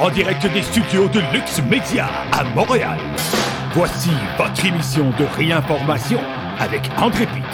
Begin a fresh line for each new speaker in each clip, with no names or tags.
en direct des studios de Lux Media à Montréal. Voici votre émission de réinformation avec André Pitre.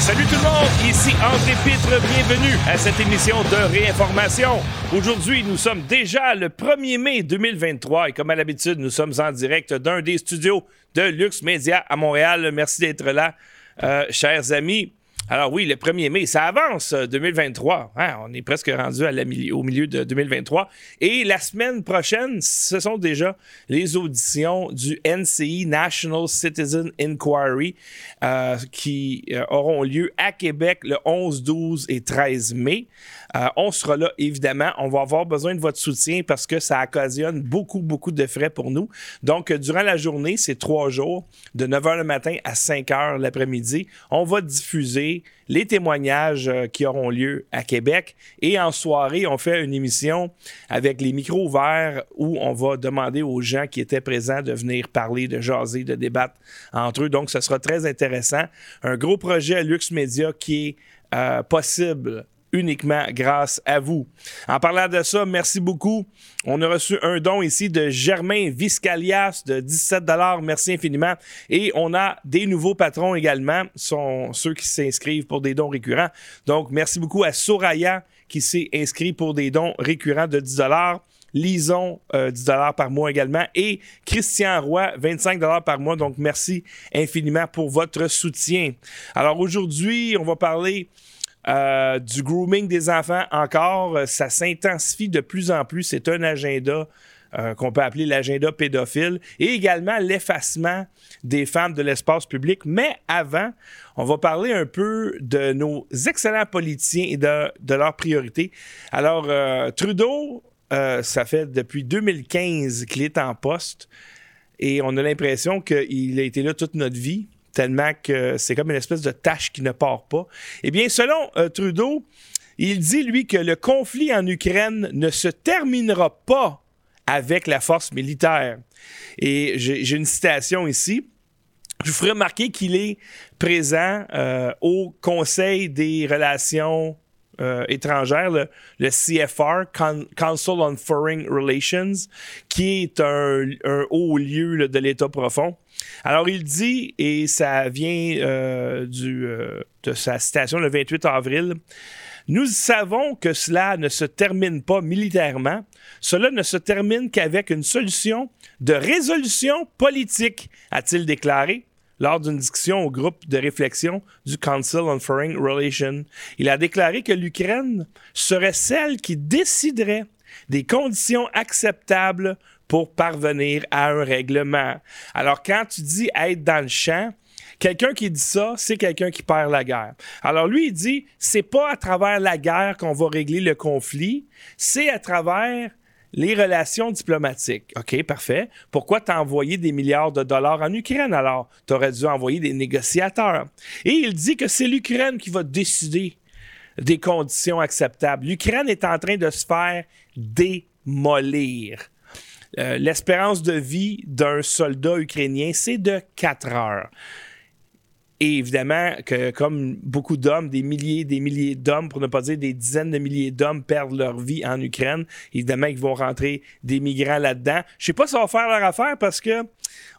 Salut tout le monde, ici André Pitre, bienvenue à cette émission de réinformation. Aujourd'hui, nous sommes déjà le 1er mai 2023 et comme à l'habitude, nous sommes en direct d'un des studios de Lux Media à Montréal. Merci d'être là, euh, chers amis. Alors oui, le 1er mai, ça avance 2023. Euh, hein, on est presque rendu au milieu de 2023. Et la semaine prochaine, ce sont déjà les auditions du NCI, National Citizen Inquiry, euh, qui euh, auront lieu à Québec le 11, 12 et 13 mai. On sera là, évidemment. On va avoir besoin de votre soutien parce que ça occasionne beaucoup, beaucoup de frais pour nous. Donc, durant la journée, c'est trois jours, de 9 h le matin à 5 h l'après-midi, on va diffuser les témoignages euh, qui auront lieu à Québec. Et en soirée, on fait une émission avec les micros ouverts où on va demander aux gens qui étaient présents de venir parler, de jaser, de débattre entre eux. Donc, ce sera très intéressant. Un gros projet à Lux Media qui est euh, possible uniquement grâce à vous. En parlant de ça, merci beaucoup. On a reçu un don ici de Germain Viscalias de 17 Merci infiniment. Et on a des nouveaux patrons également, sont ceux qui s'inscrivent pour des dons récurrents. Donc, merci beaucoup à Soraya qui s'est inscrit pour des dons récurrents de 10 Lison, 10 euh, par mois également. Et Christian Roy, 25 par mois. Donc, merci infiniment pour votre soutien. Alors, aujourd'hui, on va parler euh, du grooming des enfants, encore, euh, ça s'intensifie de plus en plus. C'est un agenda euh, qu'on peut appeler l'agenda pédophile et également l'effacement des femmes de l'espace public. Mais avant, on va parler un peu de nos excellents politiciens et de, de leurs priorités. Alors, Trudeau, ça fait depuis 2015 qu'il est en poste et on a l'impression qu'il a été là toute notre vie tellement que c'est comme une espèce de tâche qui ne part pas. Eh bien, selon euh, Trudeau, il dit, lui, que le conflit en Ukraine ne se terminera pas avec la force militaire. Et j'ai une citation ici. Je vous ferai remarquer qu'il est présent euh, au Conseil des relations euh, étrangères, le, CFR, Council on Foreign Relations, qui est un, haut lieu de l'État profond. Alors, il dit, et ça vient euh, euh, de sa citation le 28 avril, nous savons que cela ne se termine pas militairement, cela ne se termine qu'avec une solution de résolution politique, a-t-il déclaré lors d'une discussion au groupe de réflexion du Council on Foreign Relations. Il a déclaré que l'Ukraine serait celle qui déciderait des conditions acceptables pour parvenir à un règlement. Alors, quand tu dis être dans le champ, Quelqu'un qui dit ça, c'est quelqu'un qui perd la guerre. Alors lui, il dit, c'est pas à travers la guerre qu'on va régler le conflit, c'est à travers les relations diplomatiques. OK, parfait. Pourquoi t'as envoyé des milliards de dollars en Ukraine? Alors? T'aurais dû envoyer des négociateurs. Et il dit que c'est l'Ukraine qui va décider des conditions acceptables. L'Ukraine est en train de se faire démolir. Euh, l'espérance de vie d'un soldat ukrainien, c'est de 4 heures. Et évidemment, comme beaucoup d'hommes, des milliers, des milliers d'hommes, pour ne pas dire des dizaines de milliers d'hommes perdent leur vie en Ukraine, évidemment ils vont rentrer des migrants là-dedans. Je sais pas si ça va faire leur affaire parce que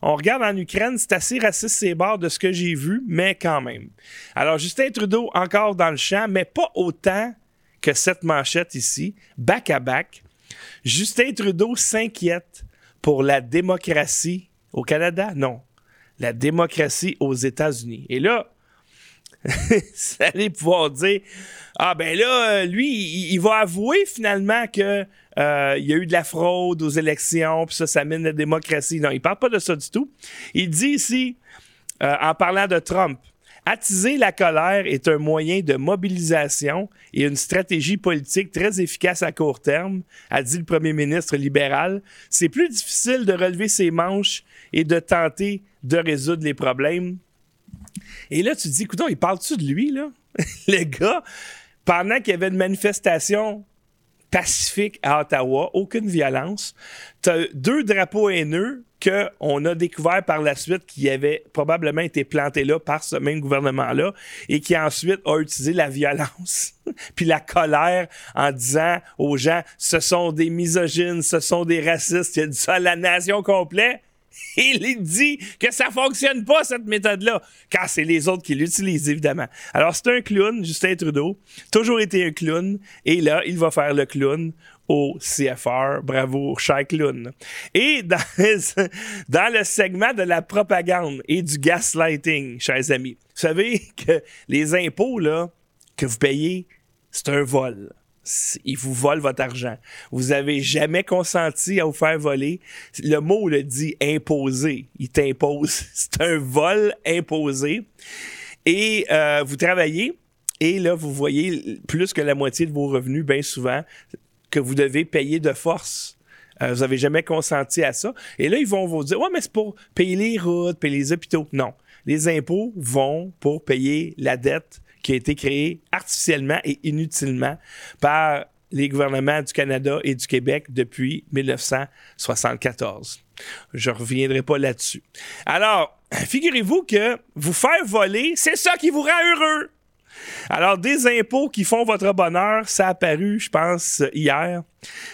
on regarde en Ukraine, c'est assez raciste ces bords de ce que j'ai vu, mais quand même. Alors Justin Trudeau encore dans le champ, mais pas autant que cette manchette ici, back à back. Justin Trudeau s'inquiète pour la démocratie au Canada? Non. La démocratie aux États-Unis. Et là, vous allez pouvoir dire Ah, ben là, lui, il, va avouer finalement que euh, il y a eu de la fraude aux élections, puis ça, ça mène la démocratie. Non, il parle pas de ça du tout. Il dit ici, euh, en parlant de Trump, Attiser la colère est un moyen de mobilisation et une stratégie politique très efficace à court terme, a dit le premier ministre libéral. C'est plus difficile de relever ses manches et de tenter de résoudre les problèmes. Et là, tu dis, écoute, il parle-tu de lui, là? le gars, pendant qu'il y avait une manifestation pacifique à Ottawa, aucune violence. Tu deux drapeaux haineux qu'on a découvert par la suite qui avaient probablement été plantés là par ce même gouvernement-là et qui ensuite a utilisé la violence puis la colère en disant aux gens ce sont des misogynes, ce sont des racistes, il a dit ça à la nation complète. Il dit que ça fonctionne pas, cette méthode-là, quand c'est les autres qui l'utilisent, évidemment. Alors, c'est un clown, Justin Trudeau, toujours été un clown, et là, il va faire le clown au CFR. Bravo, cher clown. Et dans, le segment de la propagande et du gaslighting, chers amis, vous savez que les impôts, que vous payez, c'est un vol il vous vole votre argent. Vous avez jamais consenti à vous faire voler. Le mot le dit imposer. Il t'impose. C'est un vol imposé. Et euh, vous travaillez et là, vous voyez plus que la moitié de vos revenus, bien souvent, que vous devez payer de force. Euh, vous n'avez jamais consenti à ça. Et là, ils vont vous dire, ouais, mais c'est pour payer les routes, payer les hôpitaux. Non. Les impôts vont pour payer la dette qui a été créé artificiellement et inutilement par les gouvernements du Canada et du Québec depuis 1974. Je ne reviendrai pas là-dessus. Alors, figurez-vous que vous faire voler, c'est ça qui vous rend heureux. Alors, des impôts qui font votre bonheur, ça a apparu, je pense, hier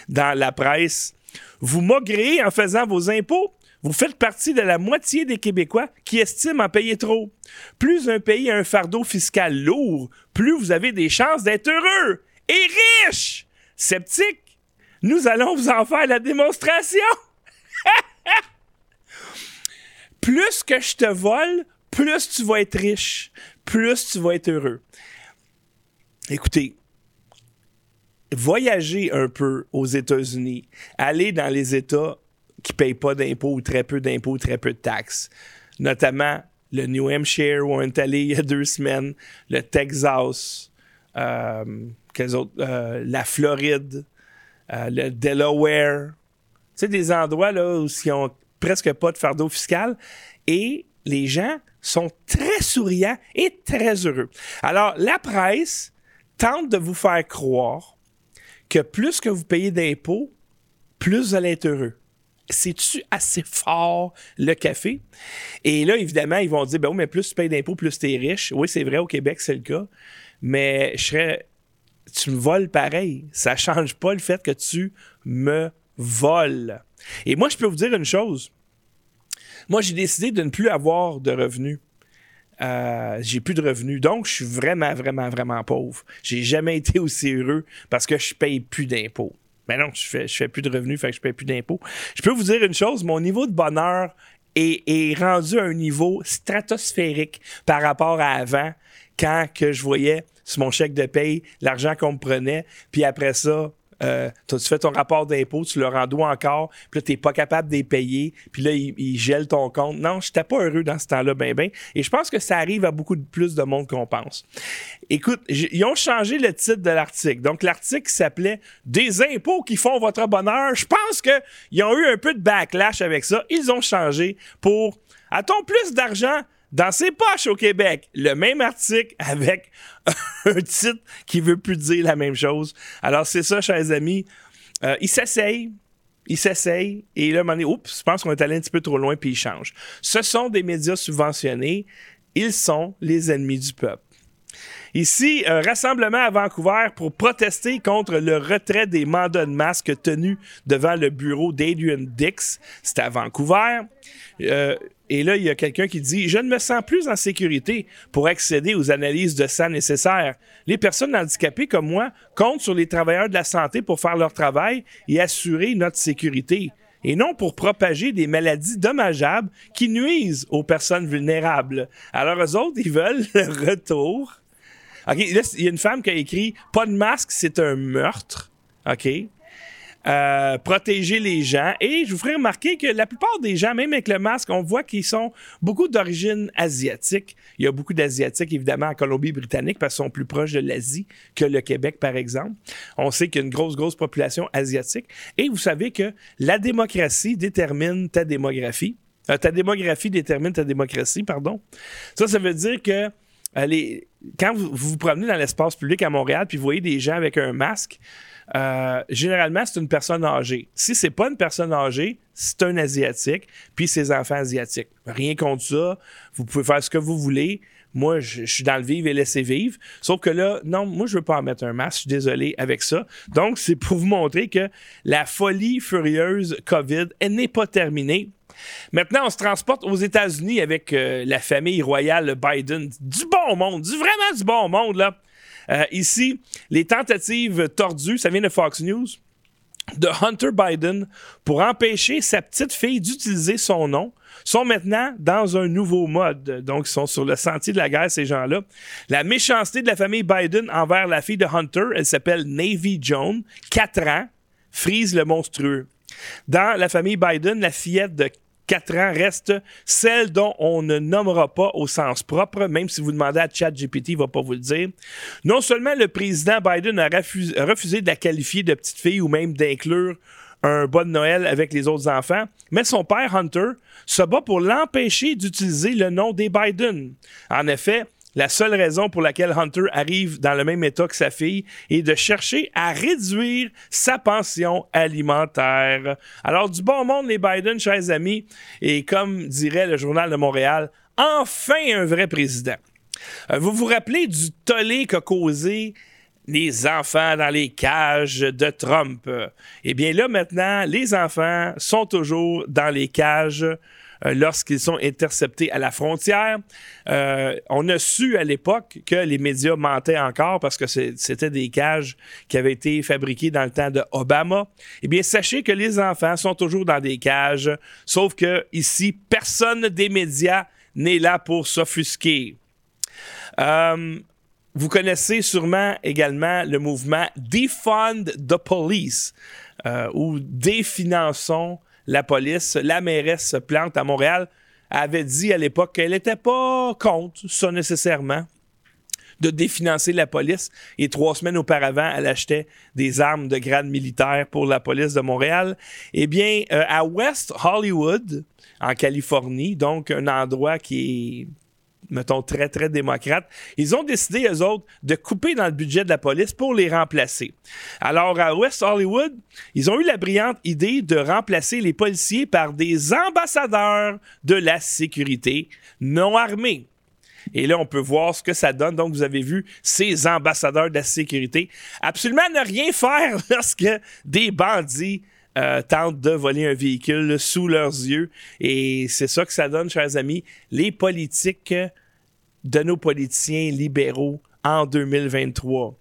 dans la presse. Vous maugrez en faisant vos impôts? Vous faites partie de la moitié des Québécois qui estiment en payer trop. Plus un pays a un fardeau fiscal lourd, plus vous avez des chances d'être heureux et riche. Sceptique, nous allons vous en faire la démonstration. plus que je te vole, plus tu vas être riche, plus tu vas être heureux. Écoutez, voyager un peu aux États-Unis, aller dans les États qui ne payent pas d'impôts ou très peu d'impôts, très peu de taxes, notamment le New Hampshire où on est allé il y a deux semaines, le Texas, euh, autres, euh, la Floride, euh, le Delaware. Sais, des endroits là, où ils n'ont presque pas de fardeau fiscal. Et les gens sont très souriants et très heureux. Alors, la presse tente de vous faire croire que plus que vous payez d'impôts, plus vous allez être heureux c'est-tu assez fort le café? Et là, évidemment, ils vont dire, ben oui, mais plus tu payes d'impôts, plus tu es riche. Oui, c'est vrai, au Québec, c'est le cas. Mais je serais, tu me voles pareil. Ça change pas le fait que tu me voles. Et moi, je peux vous dire une chose. Moi, j'ai décidé de ne plus avoir de revenus. Euh, j'ai plus de revenus. Donc, je suis vraiment, vraiment, vraiment pauvre. J'ai jamais été aussi heureux parce que je paye plus d'impôts. Mais non, je fais, je fais plus de revenus, fait que je paye plus d'impôts. Je peux vous dire une chose, mon niveau de bonheur est, rendu à un niveau stratosphérique par rapport à avant, quand que je voyais sur mon chèque de paye l'argent qu'on me prenait, puis après ça, euh, tu fais ton rapport d'impôt, tu leur en dois encore, puis là, tu n'es pas capable de les payer, puis là, ils, gèlent ton compte. Non, je n'étais pas heureux dans ce temps-là, ben, ben. Et je pense que ça arrive à beaucoup plus de monde qu'on pense. Écoute, ils ont changé le titre de l'article. Donc, l'article s'appelait Des impôts qui font votre bonheur. Je pense qu'ils ont eu un peu de backlash avec ça. Ils ont changé pour A-t-on plus d'argent dans ses poches au Québec. Le même article avec un titre qui veut plus dire la même chose. Alors, c'est ça, chers amis. Euh, il s'essaye. Il s'essaye. Et là, donné, oups, je pense qu'on est allé un petit peu trop loin, puis il change. Ce sont des médias subventionnés. Ils sont les ennemis du peuple. Ici, un rassemblement à Vancouver pour protester contre le retrait des mandats de masque tenus devant le bureau d'Adrian Dix. C'était à Vancouver. Euh, et là, il y a quelqu'un qui dit Je ne me sens plus en sécurité pour accéder aux analyses de sang nécessaires. Les personnes handicapées comme moi comptent sur les travailleurs de la santé pour faire leur travail et assurer notre sécurité, et non pour propager des maladies dommageables qui nuisent aux personnes vulnérables. Alors, eux autres, ils veulent le retour. OK, là, il y a une femme qui a écrit Pas de masque, c'est un meurtre. OK? Euh, protéger les gens. Et je vous ferai remarquer que la plupart des gens, même avec le masque, on voit qu'ils sont beaucoup d'origine asiatique. Il y a beaucoup d'Asiatiques, évidemment, en Colombie-Britannique, parce qu'ils sont plus proches de l'Asie que le Québec, par exemple. On sait qu'il y a une grosse, grosse population asiatique. Et vous savez que la démocratie détermine ta démographie. Euh, ta démographie détermine ta démocratie, pardon. Ça, ça veut dire que allez, quand vous vous promenez dans l'espace public à Montréal, puis vous voyez des gens avec un masque, euh, généralement, c'est une personne âgée. Si c'est pas une personne âgée, c'est un Asiatique, puis ses enfants asiatiques. Rien contre ça. Vous pouvez faire ce que vous voulez. Moi, je, suis dans le vivre et laisser vivre. Sauf que là, non, moi, je veux pas en mettre un masque. Je suis désolé avec ça. Donc, c'est pour vous montrer que la folie furieuse COVID, elle n'est pas terminée. Maintenant, on se transporte aux États-Unis avec euh, la famille royale Biden. Du bon monde, du vraiment du bon monde, là. Euh, ici, les tentatives tordues, ça vient de Fox News, de Hunter Biden pour empêcher sa petite fille d'utiliser son nom sont maintenant dans un nouveau mode. Donc, ils sont sur le sentier de la guerre, ces gens-là. La méchanceté de la famille Biden envers la fille de Hunter, elle s'appelle Navy Joan, 4 ans, frise le monstrueux. Dans la famille Biden, la fillette de 4 ans reste celle dont on ne nommera pas au sens propre, même si vous demandez à ChatGPT, il ne va pas vous le dire. Non seulement le président Biden a refusé, de la qualifier de petite fille ou même d'inclure un bon Noël avec les autres enfants, mais son père Hunter se bat pour l'empêcher d'utiliser le nom des Biden. En effet, la seule raison pour laquelle Hunter arrive dans le même état que sa fille est de chercher à réduire sa pension alimentaire. Alors, du bon monde, les Biden, chers amis, et comme dirait le Journal de Montréal, enfin un vrai président. Euh, vous vous rappelez du tollé qu'a causé les enfants dans les cages de Trump? Eh bien là, maintenant, les enfants sont toujours dans les cages lorsqu'ils sont interceptés à la frontière. Euh, on a su à l'époque que les médias mentaient encore parce que c'était des cages qui avaient été fabriquées dans le temps de Obama. Eh bien, sachez que les enfants sont toujours dans des cages, sauf que ici, personne des médias n'est là pour s'offusquer. Euh, vous connaissez sûrement également le mouvement Defund the Police ou Définançons la police, la mairesse Plante à Montréal avait dit à l'époque qu'elle n'était pas contre ça nécessairement de définancer la police. Et trois semaines auparavant, elle achetait des armes de grade militaire pour la police de Montréal. Eh bien, euh, à West Hollywood, en Californie, donc un endroit qui est mettons, très, très démocrates, ils ont décidé, eux autres, de couper dans le budget de la police pour les remplacer. Alors, à West Hollywood, ils ont eu la brillante idée de remplacer les policiers par des ambassadeurs de la sécurité non armés. Et là, on peut voir ce que ça donne. Donc, vous avez vu ces ambassadeurs de la sécurité absolument ne rien faire lorsque des bandits euh, tentent de voler un véhicule sous leurs yeux. Et c'est ça que ça donne, chers amis. Les politiques de nos politiciens libéraux en 2023.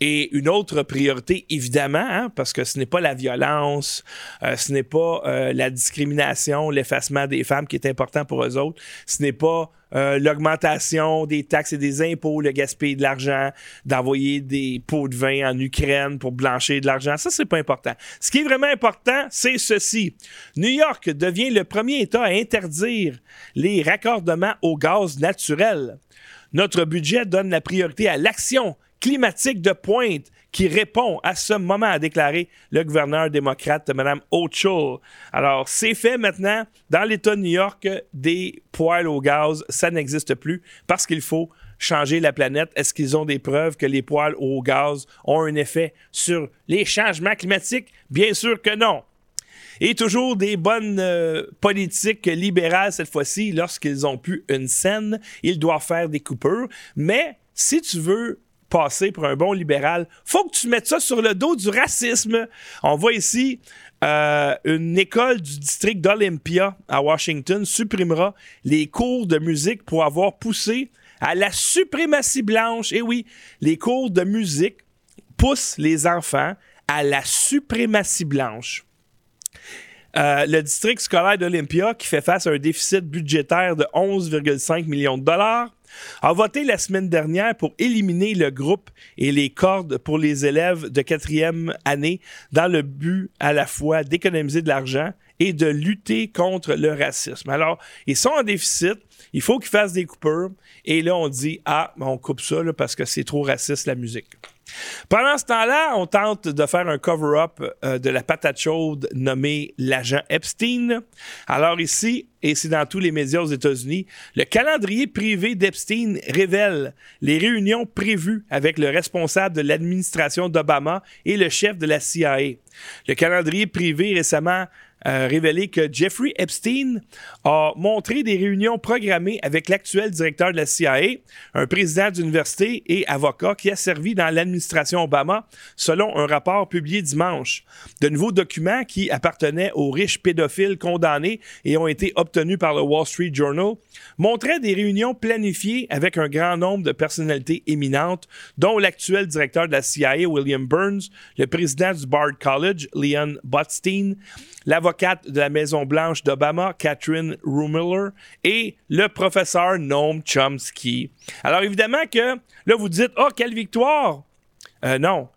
Et une autre priorité, évidemment, hein, parce que ce n'est pas la violence, euh, ce n'est pas euh, la discrimination, l'effacement des femmes qui est important pour eux autres, ce n'est pas euh, l'augmentation des taxes et des impôts, le gaspillage de l'argent, d'envoyer des pots de vin en Ukraine pour blanchir de l'argent. Ça, c'est pas important. Ce qui est vraiment important, c'est ceci. New York devient le premier État à interdire les raccordements au gaz naturel. Notre budget donne la priorité à l'action climatique de pointe qui répond à ce moment, a déclaré le gouverneur démocrate, Mme O'Toole. Alors, c'est fait maintenant. Dans l'État de New York, des poêles au gaz, ça n'existe plus parce qu'il faut changer la planète. Est-ce qu'ils ont des preuves que les poêles au gaz ont un effet sur les changements climatiques? Bien sûr que non. Et toujours des bonnes euh, politiques libérales cette fois-ci, lorsqu'ils ont pu une scène, ils doivent faire des coupures. Mais si tu veux passer pour un bon libéral, faut que tu mettes ça sur le dos du racisme. On voit ici euh, une école du district d'Olympia à Washington supprimera les cours de musique pour avoir poussé à la suprématie blanche. Et oui, les cours de musique poussent les enfants à la suprématie blanche. Euh, le district scolaire d'Olympia, qui fait face à un déficit budgétaire de 11,5 millions de dollars, a voté la semaine dernière pour éliminer le groupe et les cordes pour les élèves de quatrième année dans le but à la fois d'économiser de l'argent et de lutter contre le racisme. Alors, ils sont en déficit, il faut qu'ils fassent des coupures, et là, on dit, ah, on coupe ça parce que c'est trop raciste la musique. Pendant ce temps-là, on tente de faire un cover-up euh, de la patate chaude nommée l'agent Epstein. Alors ici, et c'est dans tous les médias aux États-Unis, le calendrier privé d'Epstein révèle les réunions prévues avec le responsable de l'administration d'Obama et le chef de la CIA. Le calendrier privé récemment a révélé que Jeffrey Epstein a montré des réunions programmées avec l'actuel directeur de la CIA, un président d'université et avocat qui a servi dans l'administration Obama, selon un rapport publié dimanche. De nouveaux documents qui appartenaient aux riches pédophiles condamnés et ont été obtenus par le Wall Street Journal montraient des réunions planifiées avec un grand nombre de personnalités éminentes, dont l'actuel directeur de la CIA, William Burns, le président du Bard College, Leon Botstein, l'avocate de la Maison-Blanche d'Obama, Catherine Rumiller, et le professeur Noam Chomsky. Alors évidemment que là, vous dites, oh, quelle victoire! Euh, non.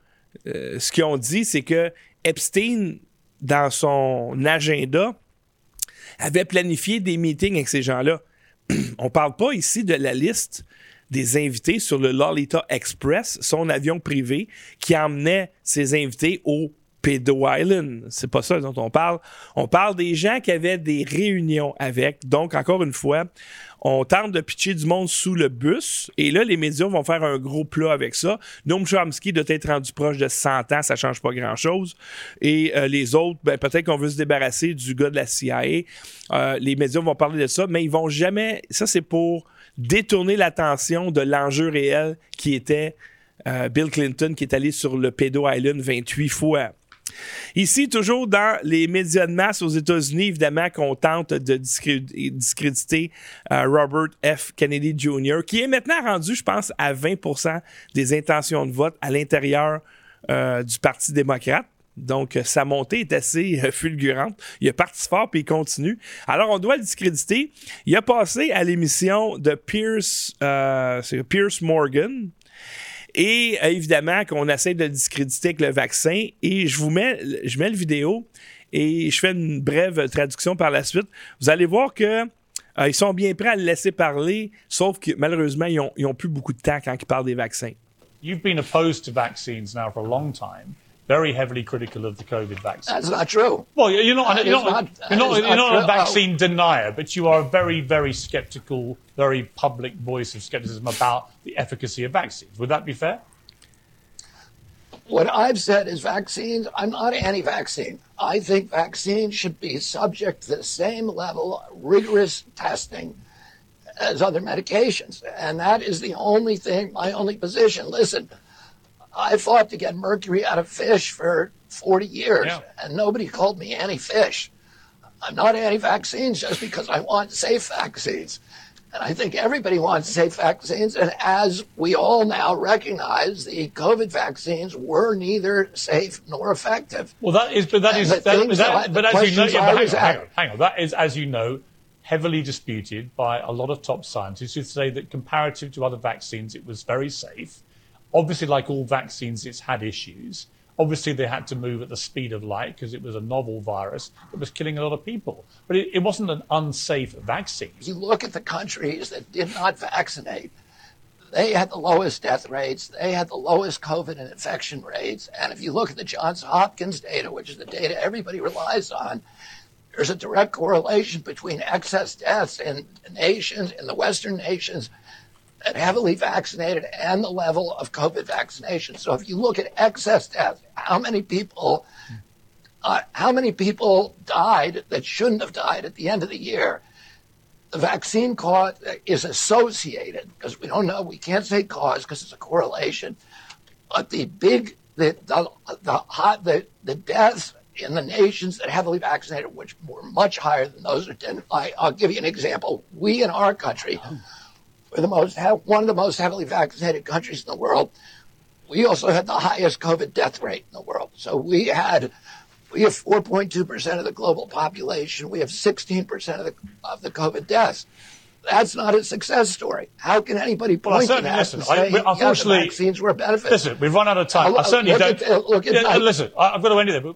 Euh, ce qu'ils ont dit, c'est que Epstein, dans son agenda, avait planifié des meetings avec ces gens-là. On parle pas ici de la liste des invités sur le Lolita Express, son avion privé, qui emmenait ses invités au Pedo Island. C'est pas ça dont on parle. On parle des gens qui avaient des réunions avec. Donc, encore une fois, on tente de pitcher du monde sous le bus. Et là, les médias vont faire un gros plat avec ça. Noam Chomsky doit être rendu proche de 100 ans. Ça change pas grand-chose. Et euh, les autres, ben, peut-être qu'on veut se débarrasser du gars de la CIA. Euh, les médias vont parler de ça, mais ils vont jamais... Ça, c'est pour détourner l'attention de l'enjeu réel qui était euh, Bill Clinton qui est allé sur le Pedo Island 28 fois. Ici, toujours dans les médias de masse aux États-Unis, évidemment qu'on tente de discréditer euh, Robert F. Kennedy Jr., qui est maintenant rendu, je pense, à 20% des intentions de vote à l'intérieur euh, du Parti démocrate. Donc, sa montée est assez euh, fulgurante. Il a parti fort puis il continue. Alors, on doit le discréditer. Il a passé à l'émission de Pierce, Pierce Morgan, et euh, évidemment qu'on essaie de le discréditer avec le vaccin. Et je vous mets, je mets le vidéo et je fais une brève traduction par la suite. Vous allez voir que euh, ils sont bien prêts à le laisser parler, sauf que malheureusement, ils n'ont plus beaucoup de temps quand ils parlent des vaccins.
You've been opposed to vaccines now for a long. Very heavily critical of the COVID vaccine.
That's not true.
Well, you're not, you're not, not, you're not, you're not, a vaccine denier, but you are a very, very skeptical, very public voice of skepticism about the efficacy of vaccines. Would that be fair?
What I've said is vaccines, I'm not anti vaccine. I think vaccines should be subject to the same level of rigorous testing as other medications. And that is the only thing, my only position. Listen, I fought to get mercury out of fish for 40 years, yeah. and nobody called me anti fish. I'm not anti vaccines just because I want safe vaccines. And I think everybody wants safe vaccines. And as we all now recognize, the COVID vaccines were neither safe nor effective.
Well, that is, but that is, that, that, but as you know, yeah, hang, on, hang, on, hang on, that is, as you know, heavily disputed by a lot of top scientists who say that comparative to other vaccines, it was very safe Obviously, like all vaccines, it's had issues. Obviously, they had to move at the speed of light because it was a novel virus that was killing a lot of people. But it, it wasn't an unsafe vaccine.
If you look at the countries that did not vaccinate, they had the lowest death rates, they had the lowest COVID and infection rates. And if you look at the Johns Hopkins data, which is the data everybody relies on, there's a direct correlation between excess deaths in nations, in the Western nations, heavily vaccinated and the level of COVID vaccination. So if you look at excess deaths, how many people, uh, how many people died that shouldn't have died at the end of the year? The vaccine cause is associated because we don't know, we can't say cause because it's a correlation. But the big, the, the, the, the, the deaths in the nations that heavily vaccinated, which were much higher than those that didn't. I, I'll give you an example. We in our country, we're the most, one of the most heavily vaccinated countries in the world. We also had the highest COVID death rate in the world. So we had, we have 4.2% of the global population. We have 16% of the, of the COVID deaths. That's not a success story. How can anybody point well, to that listen, say, I, unfortunately, yeah, vaccines were a benefit?
Listen, we've run out of time. I, I certainly
look
don't.
At, look at
yeah, listen, I've got to end it there. But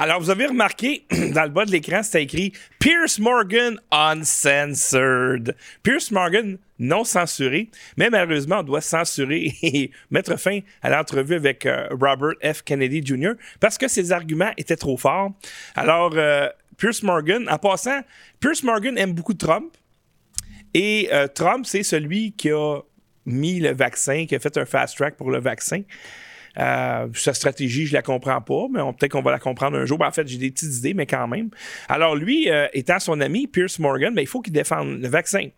Alors, vous avez remarqué, dans le bas de l'écran, c'était écrit Pierce Morgan Uncensored. Pierce Morgan non censuré, mais malheureusement, on doit censurer et mettre fin à l'entrevue avec euh, Robert F. Kennedy Jr. parce que ses arguments étaient trop forts. Alors, euh, Pierce Morgan, en passant, Pierce Morgan aime beaucoup Trump. Et euh, Trump, c'est celui qui a mis le vaccin, qui a fait un fast track pour le vaccin. Euh, sa stratégie, je la comprends pas, mais peut-être qu'on va la comprendre un jour. Ben, en fait, j'ai des petites idées, mais quand même. Alors, lui, euh, étant son ami, Pierce Morgan, ben, il faut qu'il défende le vaccin.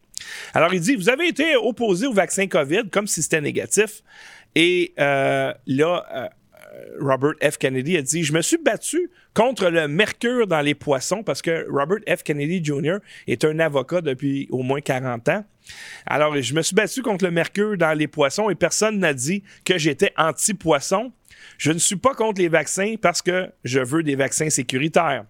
Alors, il dit Vous avez été opposé au vaccin COVID comme si c'était négatif. Et euh, là, Robert F. Kennedy a dit Je me suis battu contre le mercure dans les poissons parce que Robert F. Kennedy Jr. est un avocat depuis au moins 40 ans. Alors, je me suis battu contre le mercure dans les poissons et personne n'a dit que j'étais anti-poisson. Je ne suis pas contre les vaccins parce que je veux des vaccins sécuritaires.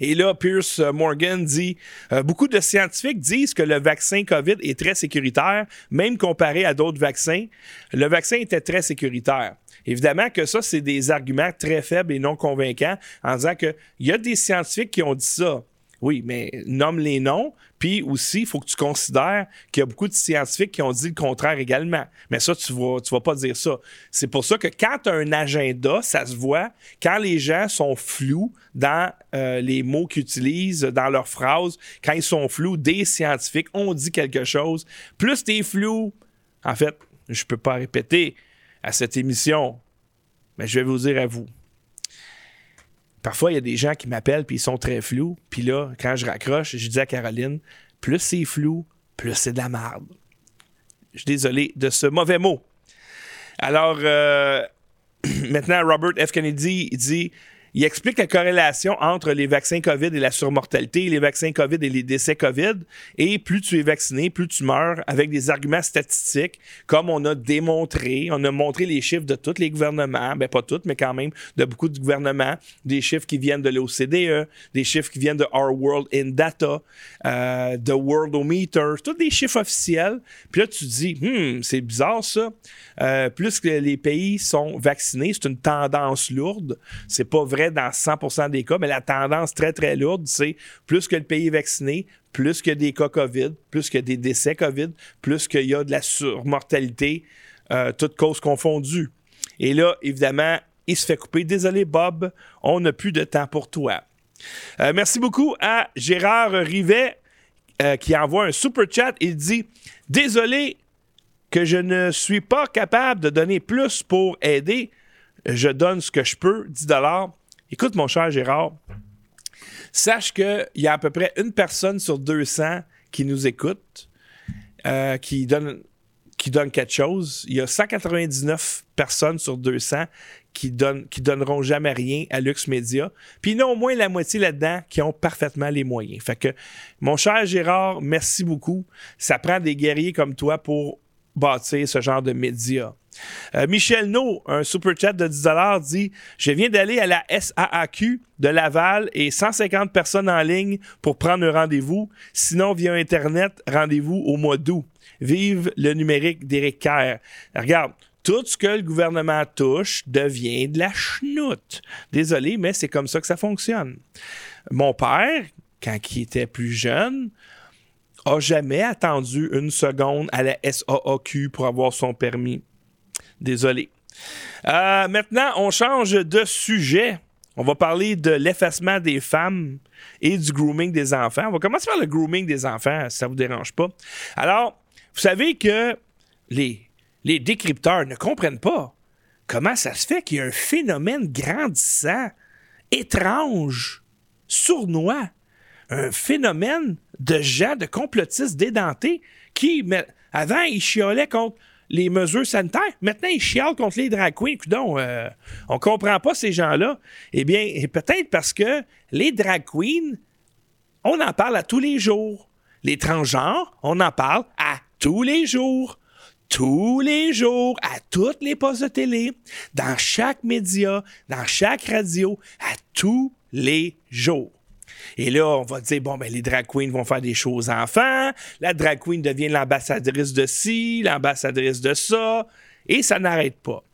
Et là, Pierce Morgan dit euh, beaucoup de scientifiques disent que le vaccin COVID est très sécuritaire, même comparé à d'autres vaccins. Le vaccin était très sécuritaire. Évidemment que ça, c'est des arguments très faibles et non convaincants en disant qu'il y a des scientifiques qui ont dit ça. Oui, mais nomme les noms. Puis aussi, il faut que tu considères qu'il y a beaucoup de scientifiques qui ont dit le contraire également. Mais ça, tu ne vas, tu vas pas dire ça. C'est pour ça que quand tu as un agenda, ça se voit. Quand les gens sont flous dans euh, les mots qu'ils utilisent, dans leurs phrases, quand ils sont flous, des scientifiques ont dit quelque chose. Plus tu es flou, en fait, je ne peux pas répéter à cette émission, mais je vais vous dire à vous. Parfois, il y a des gens qui m'appellent puis ils sont très flous. Puis là, quand je raccroche, je dis à Caroline, plus c'est flou, plus c'est de la merde. Je suis désolé de ce mauvais mot. Alors, euh, maintenant, Robert F. Kennedy dit il explique la corrélation entre les vaccins COVID et la surmortalité, les vaccins COVID et les décès COVID. Et plus tu es vacciné, plus tu meurs avec des arguments statistiques, comme on a démontré. On a montré les chiffres de tous les gouvernements, ben pas tous, mais quand même de beaucoup de gouvernements, des chiffres qui viennent de l'OCDE, des chiffres qui viennent de Our World in Data, euh, de Worldometer, tous des chiffres officiels. Puis là, tu te dis, hmm, c'est bizarre ça. Euh, plus que les pays sont vaccinés, c'est une tendance lourde. C'est pas vrai dans 100% des cas, mais la tendance très, très lourde, c'est plus que le pays est vacciné, plus que des cas COVID, plus que des décès COVID, plus qu'il y a de la surmortalité, euh, toutes causes confondues. Et là, évidemment, il se fait couper. Désolé, Bob, on n'a plus de temps pour toi. Euh, merci beaucoup à Gérard Rivet euh, qui envoie un super chat. Il dit Désolé que je ne suis pas capable de donner plus pour aider. Je donne ce que je peux, 10 Écoute, mon cher Gérard, sache qu'il y a à peu près une personne sur 200 qui nous écoute, euh, qui, donne, quelque chose. Il y a 199 personnes sur 200 qui, donnent, qui donneront jamais rien à Lux Media. Puis il au moins la moitié là-dedans qui ont parfaitement les moyens. Fait que, mon cher Gérard, merci beaucoup. Ça prend des guerriers comme toi pour bâtir ce genre de médias. Euh, Michel No, un super chat de 10 dit Je viens d'aller à la SAAQ de Laval et 150 personnes en ligne pour prendre un rendez-vous. Sinon, via Internet, rendez-vous au mois d'août. Vive le numérique d'Éric Kerr. Regarde, tout ce que le gouvernement touche devient de la chenoute. Désolé, mais c'est comme ça que ça fonctionne. Mon père, quand il était plus jeune, a jamais attendu une seconde à la SAAQ pour avoir son permis. Désolé. Euh, maintenant, on change de sujet. On va parler de l'effacement des femmes et du grooming des enfants. On va commencer par le grooming des enfants, si ça ne vous dérange pas. Alors, vous savez que les, décrypteurs ne comprennent pas comment ça se fait qu'il y a un phénomène grandissant, étrange, sournois, un phénomène de gens, de complotistes dédentés qui, avant, ils chiolaient contre les mesures sanitaires. Maintenant, ils chialent contre les drag queens. Donc, euh, on comprend pas ces gens-là. Eh bien, peut-être parce que les drag queens, on en parle à tous les jours. Les transgenres, on en parle à tous les jours. Tous les jours, à toutes les postes de télé, dans chaque média, dans chaque radio, à tous les jours. Et là, on va dire, bon, ben, les drag queens vont faire des choses enfants. La drag queen devient l'ambassadrice de ci, l'ambassadrice de ça. Et ça n'arrête pas.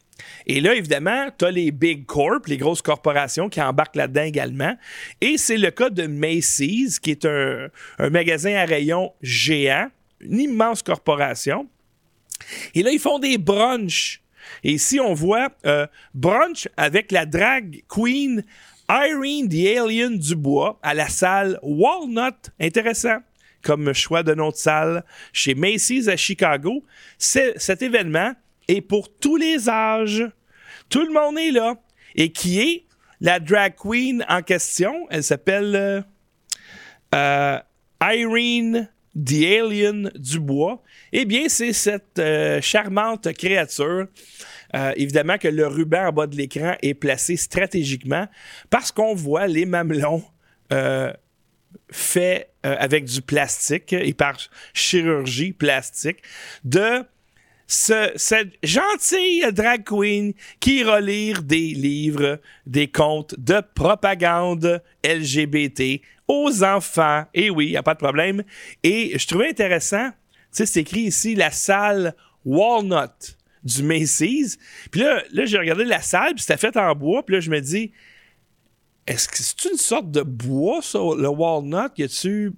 Et là, évidemment, tu as les big corps, les grosses corporations qui embarquent là-dedans également. Et c'est le cas de Macy's, qui est un, magasin à rayon géant, une immense corporation. Et là, ils font des brunchs. Et ici, on voit euh, brunch avec la drag queen Irene the Alien Dubois à la salle Walnut. Intéressant comme choix de notre salle chez Macy's à Chicago. Cet événement est pour tous les âges. Tout le monde est là. Et qui est la drag queen en question? Elle s'appelle euh, euh, Irene The Alien Dubois. Eh bien, c'est cette euh, charmante créature. Évidemment que le ruban en bas de l'écran est placé stratégiquement parce qu'on voit les mamelons faits avec du plastique et par chirurgie plastique de cette gentille drag queen qui ira lire des livres, des contes de propagande LGBT aux enfants. Et oui, il n'y a pas de problème. Et je trouvais intéressant, tu sais, c'est écrit ici la salle Walnut du Macy's. Puis là, là j'ai regardé la salle, puis c'était fait en bois, puis là, je me dis, est-ce que c'est une sorte de bois, ça, le walnut? Y a-tu.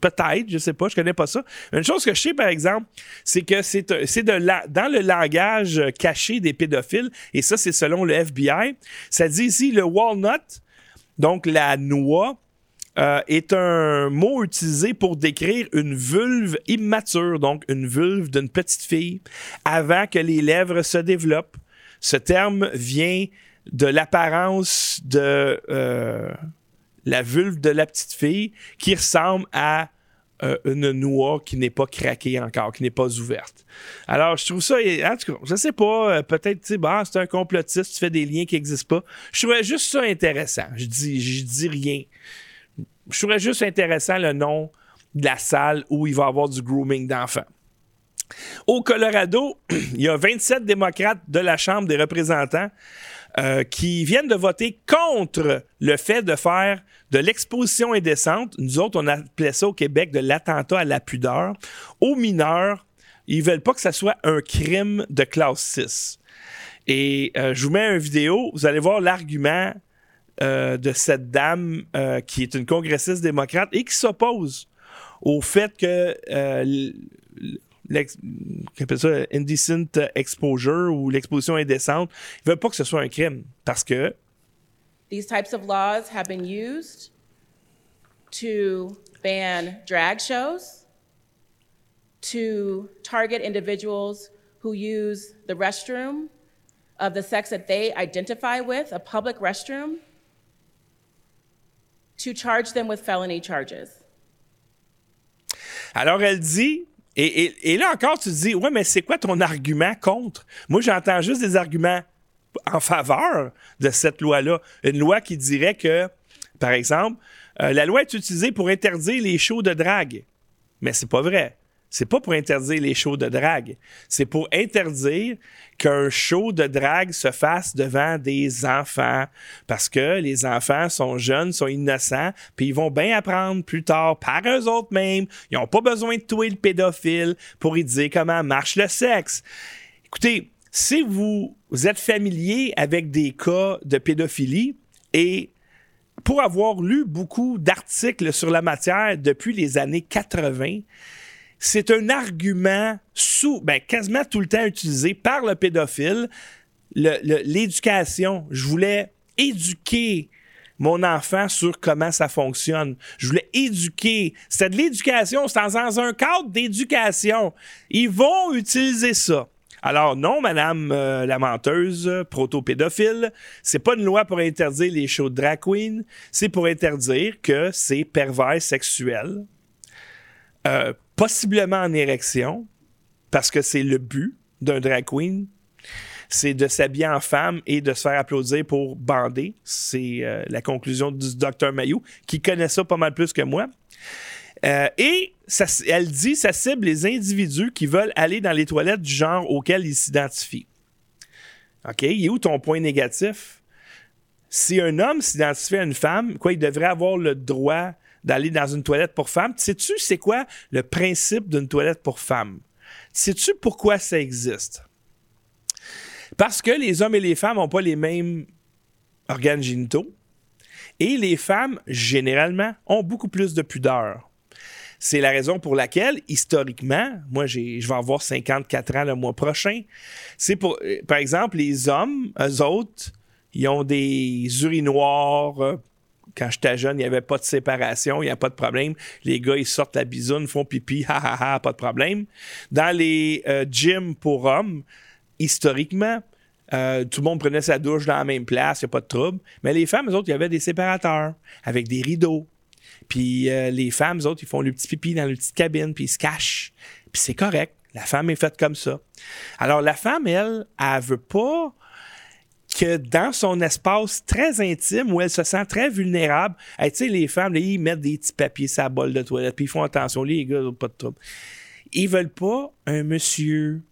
Peut-être, je sais pas, je connais pas ça. Une chose que je sais, par exemple, c'est que c'est dans le langage caché des pédophiles, et ça, c'est selon le FBI, ça dit ici le walnut, donc la noix, euh, est un mot utilisé pour décrire une vulve immature, donc une vulve d'une petite fille, avant que les lèvres se développent. Ce terme vient de l'apparence de euh, la vulve de la petite fille qui ressemble à euh, une noix qui n'est pas craquée encore, qui n'est pas ouverte. Alors, je trouve ça, en tout cas, je sais pas, peut-être, tu sais, bah, c'est un complotiste, tu fais des liens qui n'existent pas. Je trouvais juste ça intéressant. Je dis, je dis rien. Je trouvais juste intéressant le nom de la salle où il va y avoir du grooming d'enfants. Au Colorado, il y a 27 démocrates de la Chambre des représentants euh, qui viennent de voter contre le fait de faire de l'exposition indécente, nous autres, on appelait ça au Québec de l'attentat à la pudeur, aux mineurs. Ils veulent pas que ça soit un crime de classe 6. Et euh, je vous mets une vidéo, vous allez voir l'argument euh, de cette dame qui est une congressiste démocrate et qui s'oppose au fait que ça, indecent exposure ou l'exposition indécente. Ils veulent pas que ce soit un crime parce que
these types of laws have been used to ban drag shows, to target individuals who use the restroom of the sex that they identify with, a public restroom, to charge them with felony charges.
Alors elle dit et, là encore, tu te dis, ouais, mais c'est quoi ton argument contre? Moi, j'entends juste des arguments en faveur de cette loi-là. Une loi qui dirait que, par exemple, euh, la loi est utilisée pour interdire les shows de drague. Mais c'est pas vrai c'est pas pour interdire les shows de drague. C'est pour interdire qu'un show de drague se fasse devant des enfants. Parce que les enfants sont jeunes, sont innocents, puis ils vont bien apprendre plus tard par eux autres mêmes. Ils n'ont pas besoin de tuer le pédophile pour y dire comment marche le sexe. Écoutez, si vous êtes familier avec des cas de pédophilie et pour avoir lu beaucoup d'articles sur la matière depuis les années 80, c'est un argument sous, ben, quasiment tout le temps utilisé par le pédophile. L'éducation. Je voulais éduquer mon enfant sur comment ça fonctionne. Je voulais éduquer. C'est de l'éducation, c'est dans un cadre d'éducation. Ils vont utiliser ça. Alors non, Madame euh, la menteuse, proto-pédophile, c'est pas une loi pour interdire les shows de drag queen, c'est pour interdire que c'est pervers sexuel. Euh, possiblement en érection, parce que c'est le but d'un drag queen, c'est de s'habiller en femme et de se faire applaudir pour bander. C'est euh, la conclusion du docteur Mayou, qui connaît ça pas mal plus que moi. Euh, et elle dit ça cible les individus qui veulent aller dans les toilettes du genre auquel ils s'identifient. OK? Il est où ton point négatif? Si un homme s'identifie à une femme, quoi, il devrait avoir le droit d'aller dans une toilette pour femmes. Sais-tu c'est quoi le principe d'une toilette pour femmes? Sais-tu pourquoi ça existe? Parce que les hommes et les femmes n'ont pas les mêmes organes génitaux. Et les femmes, généralement, ont beaucoup plus de pudeur. C'est la raison pour laquelle, historiquement, moi, je vais avoir 54 ans le mois prochain. C'est pour, euh, par exemple, les hommes, eux autres, ils ont des urinoirs. Euh, quand j'étais jeune, il n'y avait pas de séparation, il n'y a pas de problème. Les gars, ils sortent la bisoune, font pipi, ha ha ha, pas de problème. Dans les euh, gyms pour hommes, historiquement, tout le monde prenait sa douche dans la même place, il n'y a pas de trouble. Mais les femmes, eux autres, il y avait des séparateurs avec des rideaux. Puis euh, les femmes, eux autres, ils font le petit pipi dans le petite cabine, puis ils se cachent. Puis c'est correct. La femme est faite comme ça. Alors la femme, elle, elle veut pas que dans son espace très intime où elle se sent très vulnérable, tu sais, les femmes, ils mettent des petits papiers sur la bolle de toilette, puis ils font attention, les gars, pas de trouble. Ils veulent pas un monsieur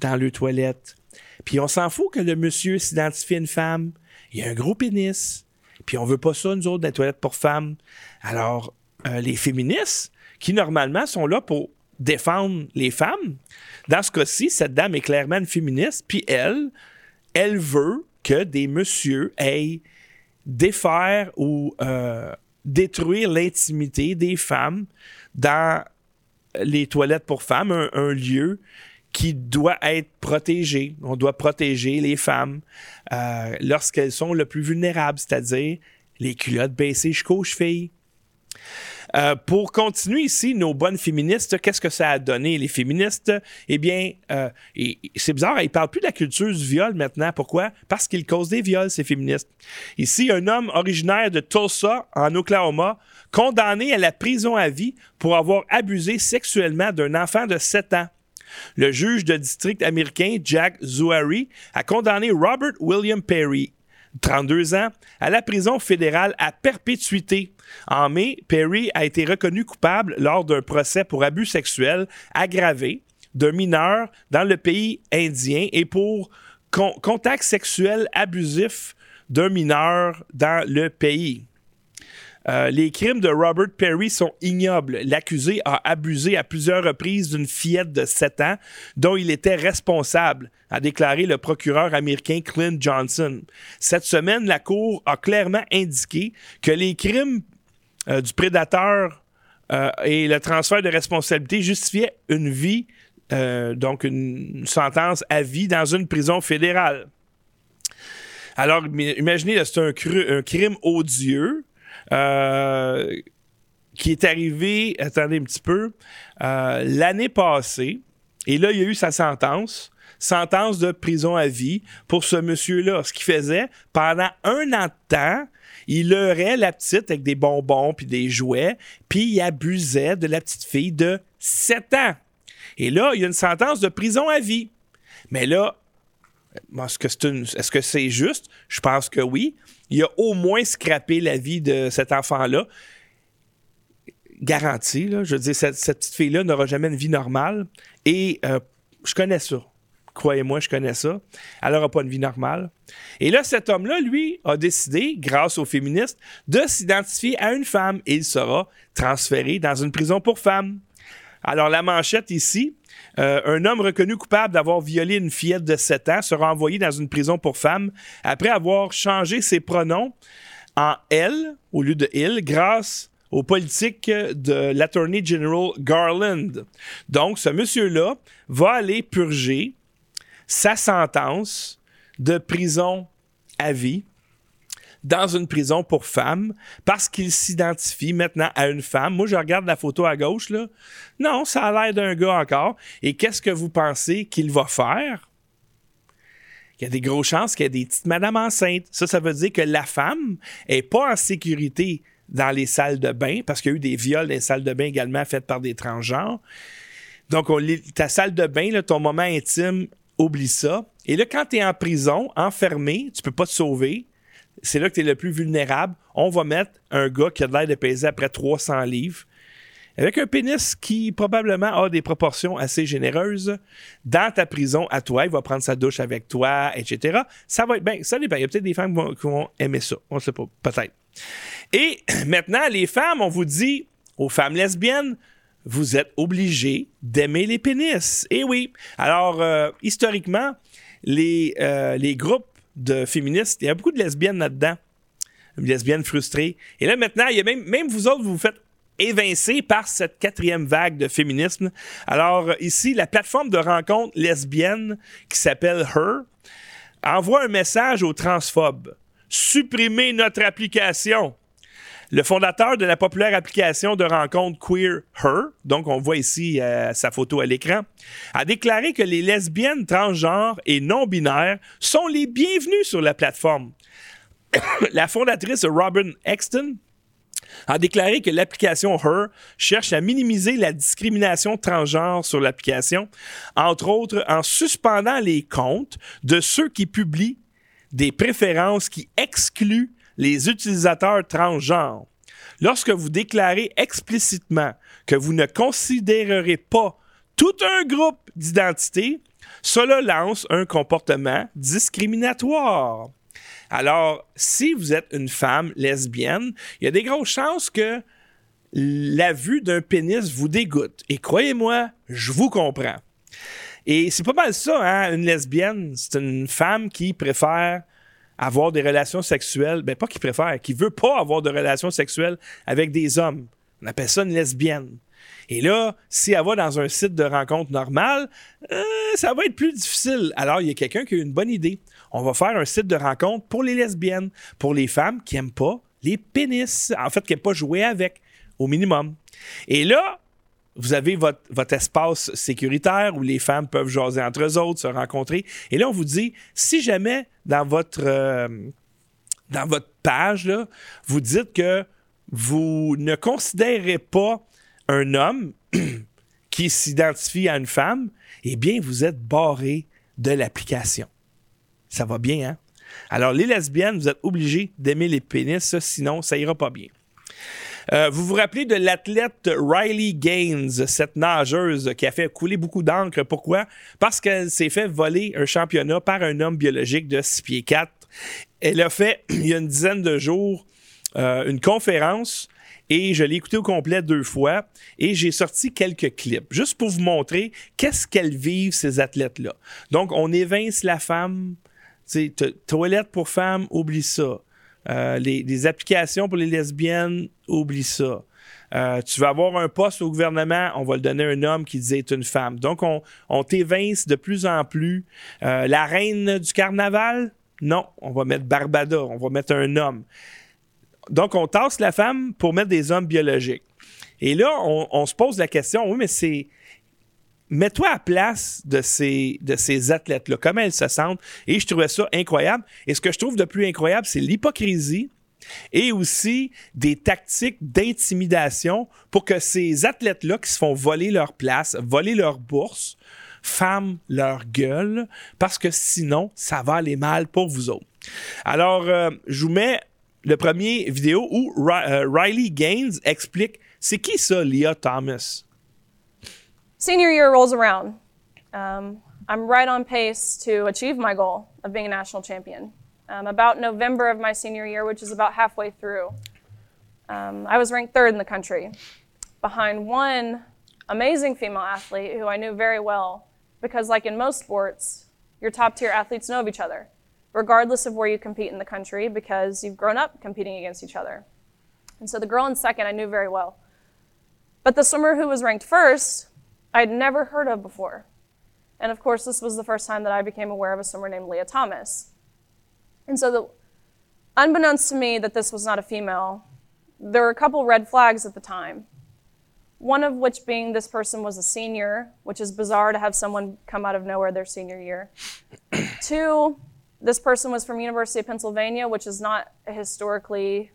dans le toilette. Puis on s'en fout que le monsieur s'identifie à une femme. Il y a un gros pénis. Puis on veut pas ça, nous autres, dans les toilettes pour femmes. Alors, euh, les féministes, qui normalement sont là pour défendre les femmes, dans ce cas-ci, cette dame est clairement une féministe, puis elle, elle veut que des messieurs aillent défaire ou euh, détruire l'intimité des femmes dans les toilettes pour femmes, un lieu qui doit être protégé. On doit protéger les femmes euh, lorsqu'elles sont le plus vulnérables, c'est-à-dire les culottes baissées jusqu'aux chevilles. Euh, pour continuer ici, nos bonnes féministes, qu'est-ce que ça a donné, les féministes? Eh bien, euh, c'est bizarre, ils ne parlent plus de la culture du viol maintenant. Pourquoi? Parce qu'ils causent des viols, ces féministes. Ici, un homme originaire de Tulsa, en Oklahoma, condamné à la prison à vie pour avoir abusé sexuellement d'un enfant de 7 ans. Le juge de district américain Jack Zouari a condamné Robert William Perry, 32 ans, à la prison fédérale à perpétuité. En mai, Perry a été reconnu coupable lors d'un procès pour abus sexuels aggravé d'un mineur dans le pays indien et pour contact sexuel abusif d'un mineur dans le pays. Euh, les crimes de Robert Perry sont ignobles. L'accusé a abusé à plusieurs reprises d'une fillette de 7 ans dont il était responsable, a déclaré le procureur américain Clint Johnson. Cette semaine, la Cour a clairement indiqué que les crimes euh, du prédateur euh, et le transfert de responsabilité justifiaient une vie, donc une sentence à vie dans une prison fédérale. Alors, imaginez, c'est un, un, crime odieux euh, qui est arrivé, attendez un petit peu, euh, l'année passée. Et là, il y a eu sa sentence sentence de prison à vie pour ce monsieur-là. Ce qu'il faisait, pendant un an de temps, il leurrait la petite avec des bonbons puis des jouets, puis il abusait de la petite fille de 7 ans. Et là, il y a une sentence de prison à vie. Mais là, est-ce que c'est juste? Je pense que oui. Il a au moins scrappé la vie de cet enfant-là. Garanti. Je veux dire, cette, petite fille-là n'aura jamais une vie normale. Et euh, je connais ça. Croyez-moi, je connais ça. Elle n'aura pas une vie normale. Et là, cet homme-là, lui, a décidé, grâce aux féministes, de s'identifier à une femme et il sera transféré dans une prison pour femmes. Alors, la manchette ici, euh, un homme reconnu coupable d'avoir violé une fillette de 7 ans sera envoyé dans une prison pour femmes après avoir changé ses pronoms en elle au lieu de il grâce aux politiques de l'Attorney General Garland. Donc, ce monsieur-là va aller purger sa sentence de prison à vie dans une prison pour femmes parce qu'il s'identifie maintenant à une femme. Moi, je regarde la photo à gauche, là. Non, ça a l'air d'un gars encore. Et qu'est-ce que vous pensez qu'il va faire? Il y a des grosses chances qu'il y ait des petites madames enceintes. Ça, ça veut dire que la femme est pas en sécurité dans les salles de bain parce qu'il y a eu des viols dans les salles de bain également faites par des transgenres. Donc, ta salle de bain, ton moment intime, oublie ça. Et là, quand tu es en prison, enfermé, tu peux pas te sauver, c'est là que tu es le plus vulnérable. On va mettre un gars qui a l'air de peser après 300 livres, avec un pénis qui probablement a des proportions assez généreuses, dans ta prison à toi. Il va prendre sa douche avec toi, etc. Ça va être bien. Ça dépend. Il y a peut-être des femmes qui vont, aimer ça. On ne sait pas. Peut-être. Et maintenant, les femmes, on vous dit aux femmes lesbiennes, vous êtes obligées d'aimer les pénis. Et oui. Alors, euh, historiquement, les, euh, les groupes de féministes, il y a beaucoup de lesbiennes là-dedans. Lesbiennes frustrées. Et là, maintenant, il même vous autres, vous vous faites évincé par cette quatrième vague de féminisme. Alors ici, la plateforme de rencontre lesbienne qui s'appelle Her envoie un message aux transphobes. Supprimez notre application. Le fondateur de la populaire application de rencontre Queer Her, donc on voit ici euh, sa photo à l'écran, a déclaré que les lesbiennes transgenres et non-binaires sont les bienvenus sur la plateforme. la fondatrice Robin Exton a déclaré que l'application Her cherche à minimiser la discrimination transgenre sur l'application, entre autres en suspendant les comptes de ceux qui publient des préférences qui excluent les utilisateurs transgenres. Lorsque vous déclarez explicitement que vous ne considérerez pas tout un groupe d'identités, cela lance un comportement discriminatoire. Alors, si vous êtes une femme lesbienne, il y a des grosses chances que la vue d'un pénis vous dégoûte. Et croyez-moi, je vous comprends. Et c'est pas mal ça, hein, une lesbienne. C'est une femme qui préfère avoir des relations sexuelles. Ben, pas qui préfère, qui veut pas avoir de relations sexuelles avec des hommes. On appelle ça une lesbienne. Et là, si elle va dans un site de rencontre normal, euh, ça va être plus difficile. Alors, il y a quelqu'un qui a une bonne idée. On va faire un site de rencontre pour les lesbiennes, pour les femmes qui n'aiment pas les pénis, en fait, qui n'aiment pas jouer avec, au minimum. Et là, vous avez votre, espace sécuritaire où les femmes peuvent jaser entre eux autres, se rencontrer. Et là, on vous dit, si jamais dans votre, euh, dans votre page, vous dites que vous ne considérez pas un homme qui s'identifie à une femme, eh bien, vous êtes barré de l'application. Ça va bien, hein? Alors, les lesbiennes, vous êtes obligés d'aimer les pénis, sinon, ça ira pas bien. Euh, vous vous rappelez de l'athlète Riley Gaines, cette nageuse qui a fait couler beaucoup d'encre. Pourquoi? Parce qu'elle s'est fait voler un championnat par un homme biologique de 6 pieds 4. Elle a fait, il y a une dizaine de jours, euh, une conférence et je l'ai écouté au complet deux fois et j'ai sorti quelques clips juste pour vous montrer qu'est-ce qu'elles vivent ces athlètes-là. Donc, on évince la femme, toilette pour femmes, oublie ça. Euh, les, applications pour les lesbiennes, oublie ça. Euh, tu vas avoir un poste au gouvernement, on va le donner à un homme qui disait une femme. Donc, on, on t'évince de plus en plus. Euh, la reine du carnaval, non, on va mettre Barbada, on va mettre un homme. Donc, on tasse la femme pour mettre des hommes biologiques. Et là, on, se pose la question, oui, mais c'est... Mets-toi à place de ces, de ces athlètes-là, comment elles se sentent. Et je trouvais ça incroyable. Et ce que je trouve de plus incroyable, c'est l'hypocrisie et aussi des tactiques d'intimidation pour que ces athlètes-là qui se font voler leur place, voler leur bourse, ferment leur gueule, parce que sinon, ça va aller mal pour vous autres. Alors, euh, je vous mets le premier vidéo où euh, Riley Gaines explique c'est qui ça, Leah Thomas?
Senior year rolls around. Um, I'm right on pace to achieve my goal of being a national champion. Um, about November of my senior year, which is about halfway through, um, I was ranked third in the country, behind one amazing female athlete who I knew very well, because, like in most sports, your top tier athletes know of each other regardless of where you compete in the country, because you've grown up competing against each other. And so the girl in second, I knew very well. But the swimmer who was ranked first, I'd never heard of before. And of course, this was the first time that I became aware of a swimmer named Leah Thomas. And so, the, unbeknownst to me that this was not a female, there were a couple red flags at the time. One of which being this person was a senior, which is bizarre to have someone come out of nowhere their senior year. Two, this person was from University of Pennsylvania, which is not historically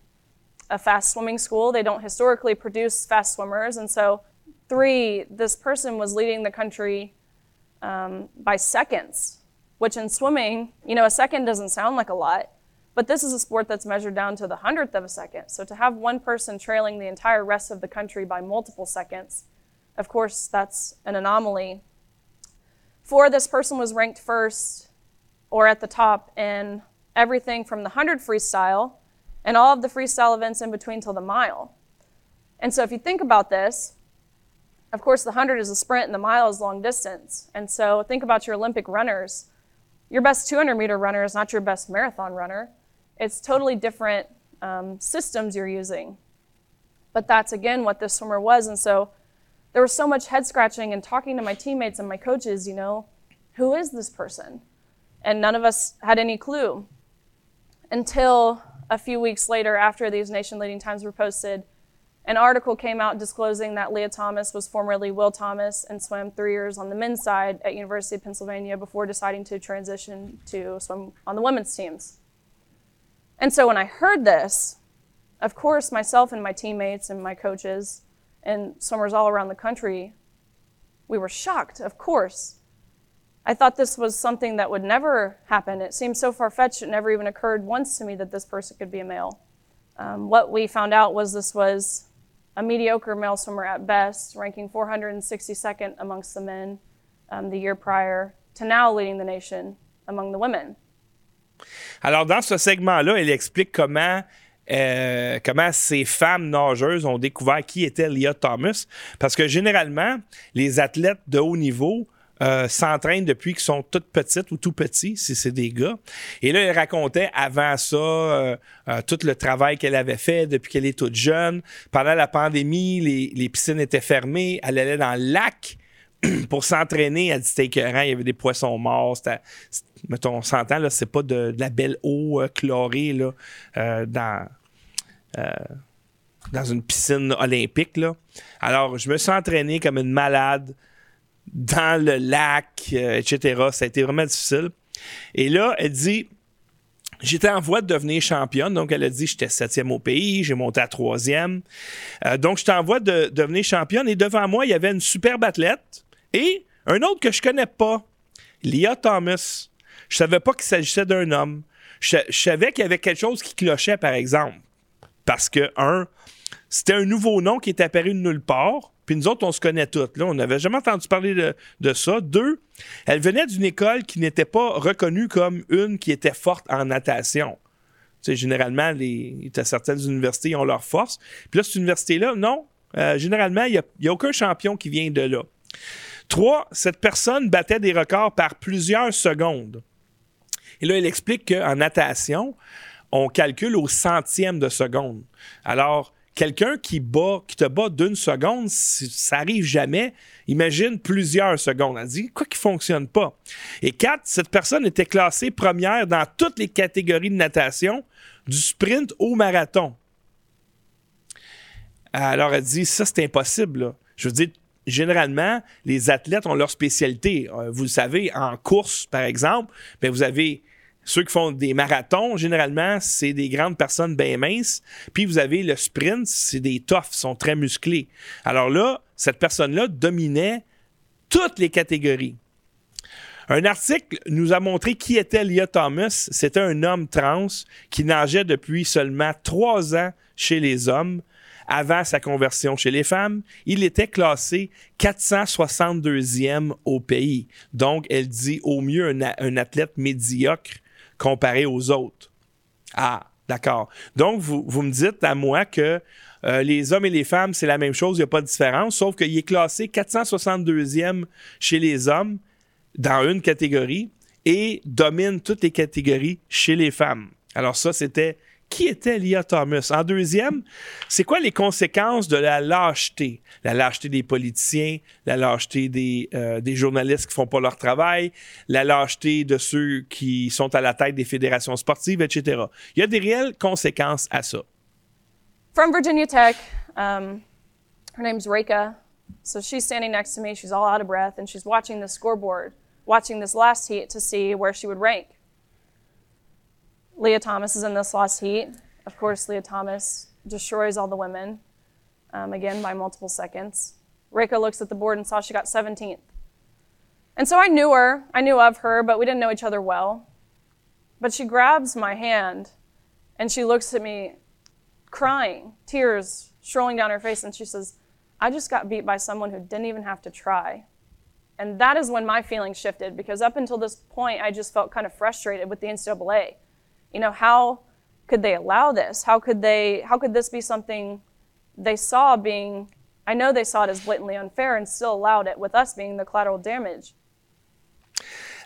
a fast swimming school. They don't historically produce fast swimmers. And so, three, this person was leading the country um, by seconds, which in swimming, you know, a second doesn't sound like a lot, but this is a sport that's measured down to the hundredth of a second. So to have one person trailing the entire rest of the country by multiple seconds, of course, that's an anomaly. Four, this person was ranked first or at the top in everything from the 100 freestyle and all of the freestyle events in between till the mile. And so if you think about this, of course, the 100 is a sprint and the mile is long distance. And so think about your Olympic runners. your best 200 meter runner is not your best marathon runner. It's totally different um, systems you're using. But that's again what this swimmer was. And so there was so much head scratching and talking to my teammates and my coaches, you know, who is this person? And none of us had any clue until a few weeks later, after these nation leading times were posted, an article came out disclosing that Leah Thomas was formerly Will Thomas and swam three years on the men's side at University of Pennsylvania before deciding to transition to swim on the women's teams. And so when I heard this, of course, myself and my teammates and my coaches and swimmers all around the country, we were shocked, of course. I thought this was something that would never happen. It seemed so far fetched, it never even occurred once to me that this person could be a male. Um, what we found out was this was a mediocre male swimmer at best, ranking 462nd amongst the men um, the year prior, to now leading the nation among the women.
Alors, dans ce segment-là, elle explique comment Euh, comment ces femmes nageuses ont découvert qui était Leah Thomas. Parce que généralement, les athlètes de haut niveau euh, s'entraînent depuis qu'ils sont toutes petites ou tout petits, si c'est des gars. Et là, elle racontait avant ça euh, tout le travail qu'elle avait fait depuis qu'elle est toute jeune. Pendant la pandémie, les, piscines étaient fermées. Elle allait dans le lac pour s'entraîner, elle dit c'était écœurant, il y avait des poissons morts. Mettons, on s'entend, là, c'est pas de, la belle eau chlorée là, dans, euh, une piscine olympique. Alors, je me suis entraîné comme une malade dans le lac, euh, etc. Ça a été vraiment difficile. Et là, elle dit J'étais en voie de devenir championne, donc elle a dit j'étais septième au pays, j'ai monté à troisième. Euh, donc j'étais en voie de, devenir championne et devant moi il y avait une superbe athlète et un autre que je connais pas, Leah Thomas. Je savais pas qu'il s'agissait d'un homme. je savais qu'il y avait quelque chose qui clochait par exemple. Parce que, un, c'était un nouveau nom qui est apparu de nulle part. Puis nous autres, on se connaît toutes. Là. On n'avait jamais entendu parler de, ça. Deux, elle venait d'une école qui n'était pas reconnue comme une qui était forte en natation. Tu sais, généralement, les, certaines universités ont leur force. Puis là, cette université-là, non. Euh, généralement, il n'y a, a, aucun champion qui vient de là. Trois, cette personne battait des records par plusieurs secondes. Et là, elle explique qu'en natation, on calcule au centième de seconde. Alors, quelqu'un qui bat, qui te bat d'une seconde, ça arrive jamais. Imagine plusieurs secondes. Elle dit quoi qui fonctionne pas. Et quatre, cette personne était classée première dans toutes les catégories de natation, du sprint au marathon. Alors elle dit ça c'est impossible. Je veux dire généralement, les athlètes ont leur spécialité. Euh, vous le savez, en course, par exemple, bien, vous avez ceux qui font des marathons, généralement, c'est des grandes personnes bien minces. Puis vous avez le sprint, c'est des toughs, sont très musclés. Alors là, cette personne-là dominait toutes les catégories. Un article nous a montré qui était Leah Thomas. C'était un homme trans qui nageait depuis seulement trois ans chez les hommes. Avant sa conversion chez les femmes, il était classé 462e au pays. Donc, elle dit au mieux un athlète médiocre comparé aux autres. Ah, d'accord. Donc, vous, me dites à moi que euh, les hommes et les femmes, c'est la même chose, il n'y a pas de différence, sauf qu'il est classé 462e chez les hommes dans une catégorie et domine toutes les catégories chez les femmes. Alors ça, c'était qui était Lia Thomas? En deuxième, c'est quoi les conséquences de la lâcheté? La lâcheté des politiciens, la lâcheté des, euh, journalistes qui font pas leur travail, la lâcheté de ceux qui sont à la tête des fédérations sportives, etc. Il y a des réelles conséquences à ça.
From Virginia Tech, um, her name's Reka. So she's standing next to me, she's all out of breath, and she's watching the scoreboard, watching this last heat to see where she would rank. Leah Thomas is in this last heat. Of course, Leah Thomas destroys all the women, um, again by multiple seconds. Reka looks at the board and saw she got 17th. And so I knew her, I knew of her, but we didn't know each other well. But she grabs my hand and she looks at me crying, tears strolling down her face, and she says, I just got beat by someone who didn't even have to try. And that is when my feelings shifted because up until this point, I just felt kind of frustrated with the NCAA. You know, how could they allow this? How could they how could this be something they saw being I know they saw it as blatantly unfair and still allowed it with us being the collateral damage.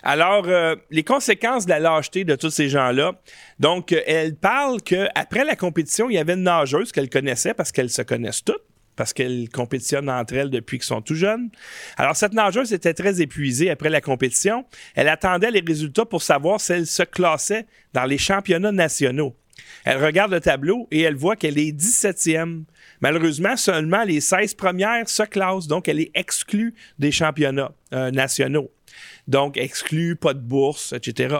Alors, euh, les conséquences de la lâcheté de tous ces gens-là. Donc, euh, elle parle qu'après la compétition, il y avait une nageuse qu'elle connaissait parce qu'elles se connaissent toutes parce qu'elles compétitionnent entre elles depuis qu'ils sont tout jeunes. Alors, cette nageuse était très épuisée après la compétition. Elle attendait les résultats pour savoir si elle se classait dans les championnats nationaux. Elle regarde le tableau et elle voit qu'elle est 17e. Malheureusement, seulement les 16 premières se classent, donc elle est exclue des championnats euh, nationaux. Donc, exclue, pas de bourse, etc.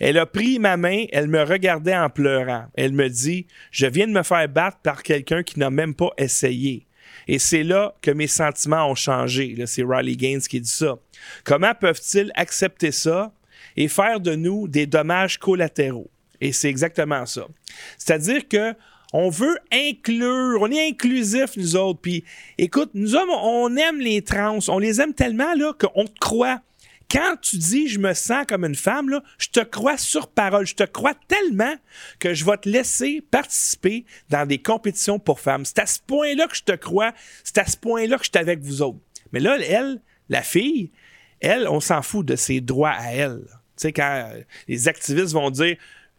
Elle a pris ma main, elle me regardait en pleurant. Elle me dit Je viens de me faire battre par quelqu'un qui n'a même pas essayé. Et c'est là que mes sentiments ont changé. C'est Riley Gaines qui dit ça. Comment peuvent-ils accepter ça et faire de nous des dommages collatéraux? Et c'est exactement ça. C'est-à-dire que on veut inclure, on est inclusif, nous autres. Puis, écoute, nous hommes, on aime les trans, on les aime tellement là qu'on croit quand tu dis je me sens comme une femme, je te crois sur parole. Je te crois tellement que je vais te laisser participer dans des compétitions pour femmes. C'est à ce point-là que je te crois. C'est à ce point-là que je suis avec vous autres. Mais là, elle, la fille, elle, on s'en fout de ses droits à elle. Tu sais, quand les activistes vont dire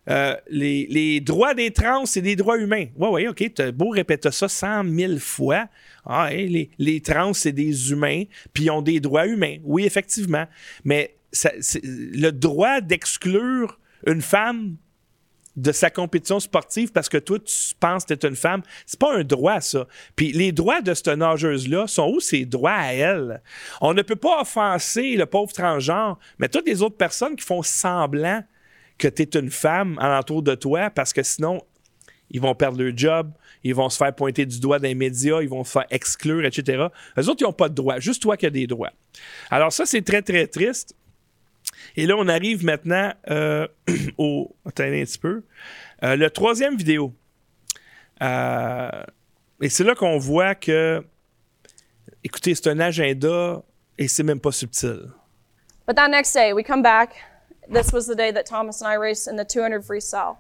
euh, les, droits des trans, c'est des droits humains. Oui, oui, OK, as beau répéter ça cent mille fois. Ah, les, les, trans, c'est des humains, puis ils ont des droits humains. Oui, effectivement. Mais le droit d'exclure une femme de sa compétition sportive parce que toi, tu penses que tu une femme, c'est pas un droit, ça. Puis les droits de cette nageuse-là sont où ses droits à elle? On ne peut pas offenser le pauvre transgenre, mais toutes les autres personnes qui font semblant que tu es une femme alentour de toi parce que sinon, ils vont perdre leur job, ils vont se faire pointer du doigt dans les médias, ils vont se faire exclure, etc. Les autres, ils n'ont pas de droits, juste toi qui as des droits. Alors ça, c'est très, très triste. Et là, on arrive maintenant euh, au... Attendez un petit peu. Euh, le troisième vidéo. Euh, et c'est là qu'on voit que, écoutez, c'est un agenda et c'est même pas subtil.
But that next day, we come back. This was the day that Thomas and I raced in the 200 free. freestyle.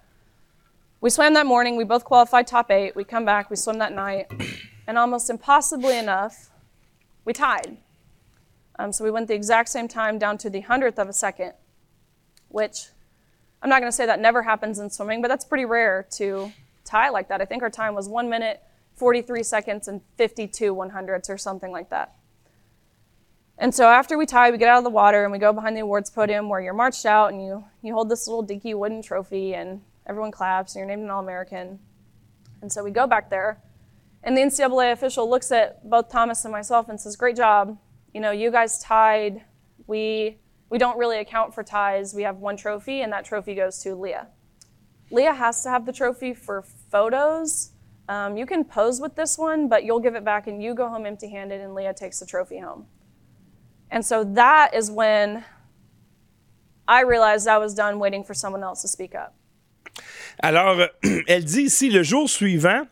We swam that morning. We both qualified top eight. We come back. We swim that night. And almost impossibly enough, we tied. Um, so we went the exact same time down to the hundredth of a second, which I'm not going to say that never happens in swimming, but that's pretty rare to tie like that. I think our time was one minute, 43 seconds, and 52 one hundredths or something like that. And so after we tie, we get out of the water and we go behind the awards podium where you're marched out and you, you hold this little dinky wooden trophy and everyone claps and you're named an All American. And so we go back there and the NCAA official looks at both Thomas and myself and says, Great job. You know, you guys tied. We, we don't really account for ties. We have one trophy and that trophy goes to Leah. Leah has to have the trophy for photos. Um, you can pose with this one, but you'll give it back and you go home empty handed and Leah takes the trophy home. And so that is when I realized I was done waiting for someone else to speak up.
Alors, elle dit ici, le jour suivant,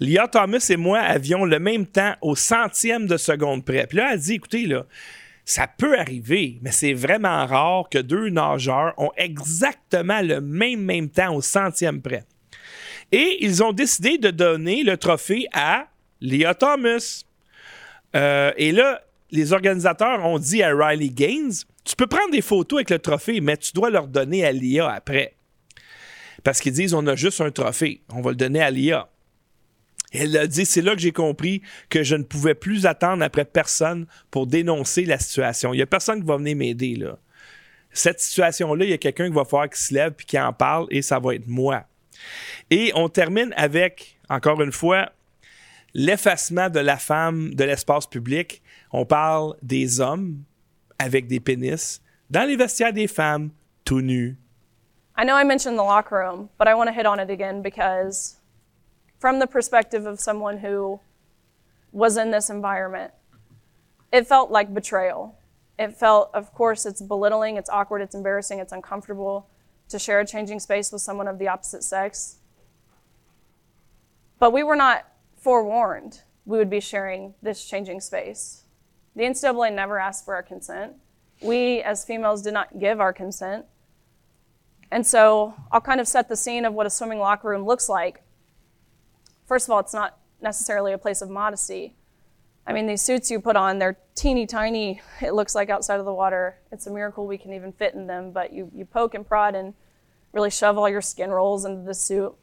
Lia Thomas et moi avions le même temps au centième de seconde près. Puis là, elle dit, écoutez, là, ça peut arriver, mais c'est vraiment rare que deux nageurs ont exactement le même, même temps au centième près. Et ils ont décidé de donner le trophée à Lia Thomas. Euh, et là, les organisateurs ont dit à Riley Gaines Tu peux prendre des photos avec le trophée, mais tu dois leur donner à l'IA après. Parce qu'ils disent On a juste un trophée, on va le donner à l'IA. Elle a dit C'est là que j'ai compris que je ne pouvais plus attendre après personne pour dénoncer la situation. Il n'y a personne qui va venir m'aider. là. Cette situation-là, il y a quelqu'un qui va falloir qui se lève et qui en parle, et ça va être moi. Et on termine avec, encore une fois, l'effacement de la femme de l'espace public. On parle des hommes avec des pénis dans les vestiaires des femmes tout nus.
I know I mentioned the locker room, but I want to hit on it again because, from the perspective of someone who was in this environment, it felt like betrayal. It felt, of course, it's belittling, it's awkward, it's embarrassing, it's uncomfortable to share a changing space with someone of the opposite sex. But we were not forewarned we would be sharing this changing space. The NCAA never asked for our consent. We, as females, did not give our consent. And so I'll kind of set the scene of what a swimming locker room looks like. First of all, it's not necessarily a place of modesty. I mean, these suits you put on, they're teeny tiny, it looks like outside of the water. It's a miracle we can even fit in them, but you, you poke and prod and really shove all your skin rolls into the suit.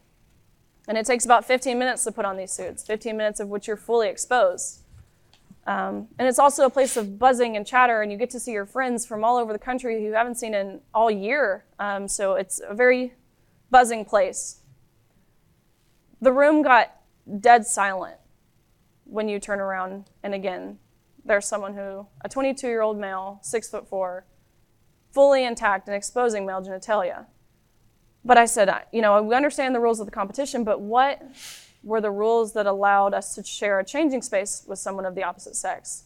And it takes about 15 minutes to put on these suits, 15 minutes of which you're fully exposed. Um, and it's also a place of buzzing and chatter, and you get to see your friends from all over the country who you haven't seen in all year. Um, so it's a very buzzing place. The room got dead silent when you turn around, and again, there's someone who, a 22 year old male, six foot four, fully intact and exposing male genitalia. But I said, you know, we understand the rules of the competition, but what were the rules that allowed us to share a changing space with someone of the opposite sex?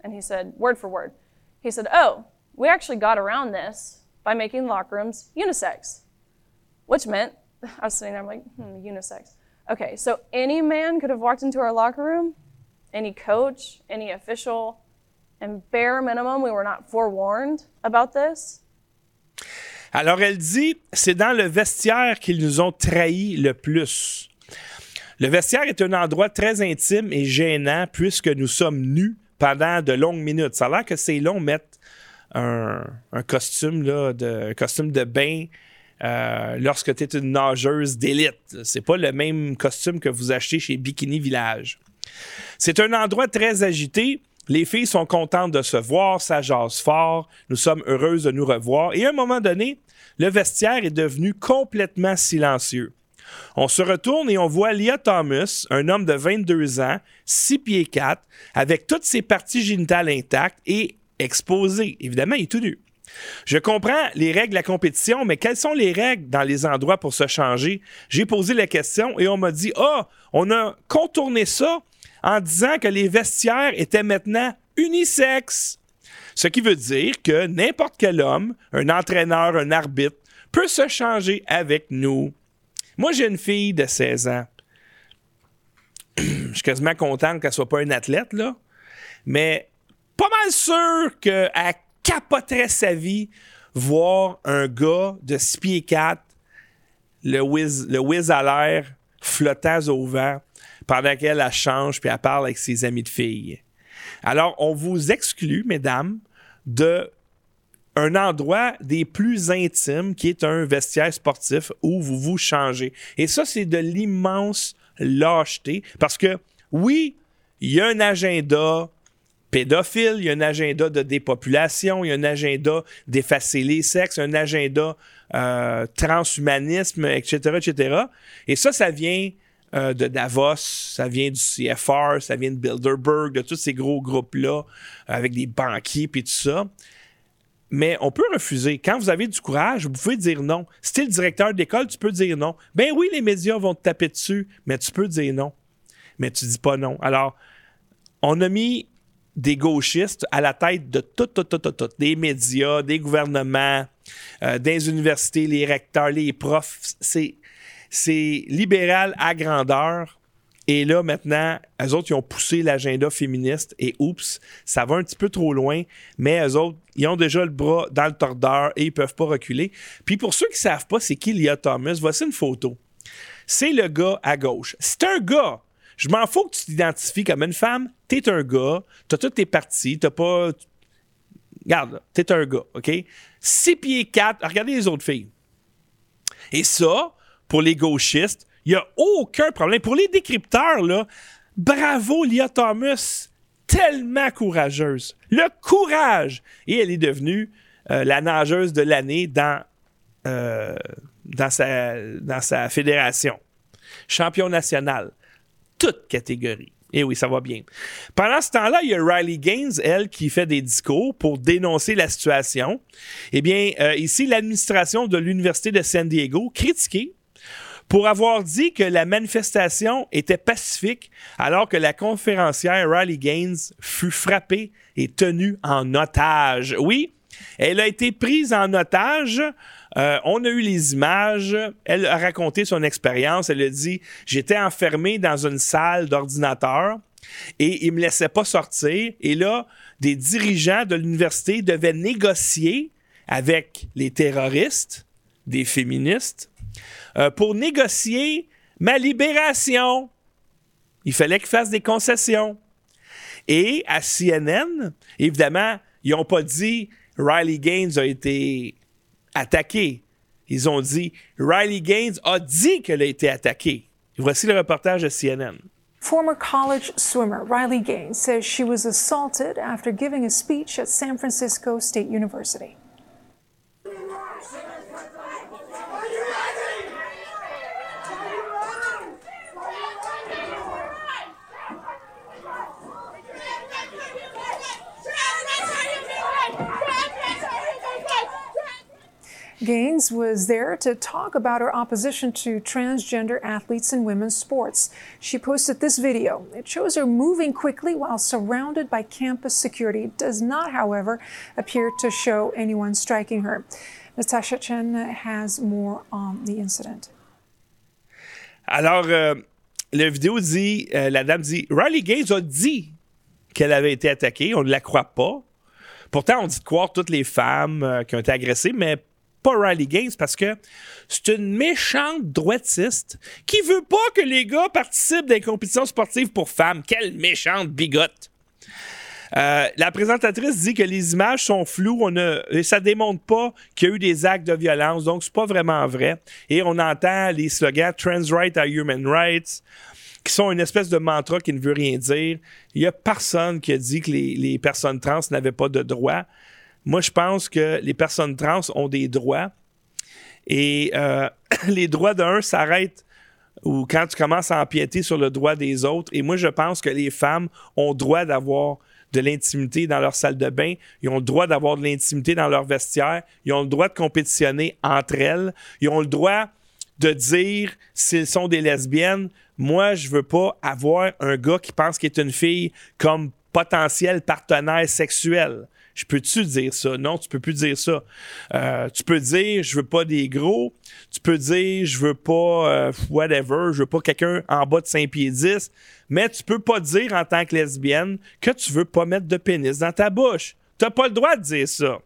And he said, word for word, he said, oh, we actually got around this by making locker rooms unisex, which meant, I was sitting there, I'm like, hmm, unisex. Okay, so any man could have walked into our locker room, any coach, any official, and bare minimum, we were not forewarned about this.
Alors elle dit, c'est dans le vestiaire qu'ils nous ont trahis le plus. Le vestiaire est un endroit très intime et gênant puisque nous sommes nus pendant de longues minutes. Ça a l'air que c'est long mettre un, costume de bain euh, lorsque tu es une nageuse d'élite. C'est pas le même costume que vous achetez chez Bikini Village. C'est un endroit très agité. Les filles sont contentes de se voir, ça jase fort. Nous sommes heureuses de nous revoir. Et à un moment donné, le vestiaire est devenu complètement silencieux. On se retourne et on voit Leah Thomas, un homme de 22 ans, 6 pieds 4, avec toutes ses parties génitales intactes et exposées. Évidemment, il est tout nu. Je comprends les règles de la compétition, mais quelles sont les règles dans les endroits pour se changer? J'ai posé la question et on m'a dit, ah, on a contourné ça en disant que les vestiaires étaient maintenant unisexes. Ce qui veut dire que n'importe quel homme, un entraîneur, un arbitre, peut se changer avec nous. Moi, j'ai une fille de 16 ans. Je suis quasiment content qu'elle soit pas une athlète, là. Mais pas mal sûr qu'elle capoterait sa vie voir un gars de 6 pieds 4, le whiz, le à l'air, flottant au vent, pendant qu'elle change puis elle parle avec ses amis de filles. Alors, on vous exclut, mesdames, de un endroit des plus intimes qui est un vestiaire sportif où vous vous changez. Et ça, c'est de l'immense lâcheté parce que oui, il y a un agenda pédophile, il y a un agenda de dépopulation, il y a un agenda d'effacer les sexes, un agenda euh, transhumanisme, etc., etc. Et ça, ça vient euh, de Davos, ça vient du CFR, ça vient de Bilderberg, de tous ces gros groupes-là, avec des banquiers et tout ça. Mais on peut refuser. Quand vous avez du courage, vous pouvez dire non. Si tu es le directeur d'école, tu peux dire non. Ben oui, les médias vont te taper dessus, mais tu peux dire non. Mais tu dis pas non. Alors, on a mis des gauchistes à la tête de tout, tout, tout, tout, des médias, des gouvernements, euh, des universités, les recteurs, les profs. C'est libéral à grandeur. Et là, maintenant, eux autres, ils ont poussé l'agenda féministe et oups, ça va un petit peu trop loin, mais eux autres, ils ont déjà le bras dans le tordeur et ils peuvent pas reculer. Puis pour ceux qui savent pas c'est qui Leah Thomas, voici une photo. C'est le gars à gauche. C'est un gars. Je m'en fous que tu t'identifies comme une femme. T'es un gars. T'as toutes tes parties. T'as pas. Regarde, t'es un gars, OK? 6 pieds 4. Regardez les autres filles. Et ça, pour les gauchistes. Il n'y a aucun problème. Pour les décrypteurs, là, bravo Lia Thomas, tellement courageuse. Le courage! Et elle est devenue euh, la nageuse de l'année dans, euh, dans, sa, dans sa fédération. Champion national. Toute catégorie. Et eh oui, ça va bien. Pendant ce temps-là, il y a Riley Gaines, elle, qui fait des discours pour dénoncer la situation. Eh bien, euh, ici, l'administration de l'Université de San Diego critiquée pour avoir dit que la manifestation était pacifique alors que la conférencière Riley Gaines fut frappée et tenue en otage. Oui, elle a été prise en otage. Euh, on a eu les images. Elle a raconté son expérience. Elle a dit J'étais enfermée dans une salle d'ordinateur et ils me laissaient pas sortir. Et là, des dirigeants de l'université devaient négocier avec les terroristes, des féministes, euh, pour négocier ma libération. Il fallait qu'il fasse des concessions. Et à CNN, évidemment, ils n'ont pas dit Riley Gaines a été attaqué. Ils ont dit Riley Gaines a dit qu'elle a été attaquée. Voici le reportage de CNN.
Former college swimmer Riley Gaines says she was assaulted after giving a speech at San Francisco State University. Gaines was there to talk about her opposition to transgender athletes in women's sports. She posted this video. It shows her moving quickly while surrounded by campus security. It does not, however, appear to show anyone striking her. Natasha Chen has more on the incident.
Alors, euh, la vidéo dit, euh, la dame dit, Riley Gaines a dit qu'elle avait été attaquée. On ne la croit pas. Pourtant, on dit de croire toutes les femmes euh, qui ont été agressées, mais pas Riley Gaines parce que c'est une méchante droitiste qui veut pas que les gars participent des compétitions sportives pour femmes. Quelle méchante bigote! Euh, la présentatrice dit que les images sont floues, et ça démontre pas qu'il y a eu des actes de violence, donc c'est pas vraiment vrai. Et on entend les slogans Trans Rights are Human Rights, qui sont une espèce de mantra qui ne veut rien dire. Il y a personne qui a dit que les, les personnes trans n'avaient pas de droits. Moi, je pense que les personnes trans ont des droits et euh, les droits d'un s'arrêtent ou quand tu commences à empiéter sur le droit des autres. Et moi, je pense que les femmes ont droit d'avoir de l'intimité dans leur salle de bain, ils ont le droit d'avoir de l'intimité dans leur vestiaire, ils ont le droit de compétitionner entre elles, ils ont le droit de dire s'ils sont des lesbiennes. Moi, je veux pas avoir un gars qui pense qu'il est une fille comme potentiel partenaire sexuel. Je peux-tu dire ça? Non, tu peux plus dire ça. Euh, tu peux dire, je veux pas des gros. Tu peux dire, je veux pas euh, whatever, je veux pas quelqu'un en bas de 5 pieds 10. Mais tu peux pas dire en tant que lesbienne que tu veux pas mettre de pénis dans ta bouche. T'as pas le droit de dire ça.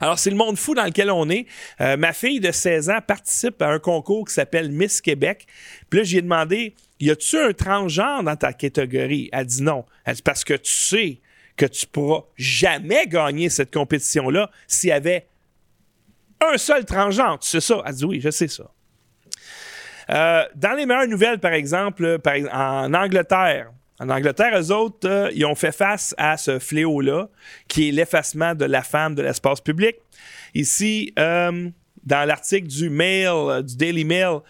Alors, c'est le monde fou dans lequel on est. Euh, ma fille de 16 ans participe à un concours qui s'appelle Miss Québec. Puis là, j'ai demandé, y a-tu un transgenre dans ta catégorie? Elle dit non. Elle dit parce que tu sais que tu pourras jamais gagner cette compétition-là s'il y avait un seul transgenre. Tu sais ça? Elle oui, je sais ça. Euh, dans les meilleures nouvelles, par exemple, en Angleterre, en Angleterre, eux autres, euh, ils ont fait face à ce fléau-là, qui est l'effacement de la femme de l'espace public. Ici, euh, dans l'article du Mail, du Daily Mail,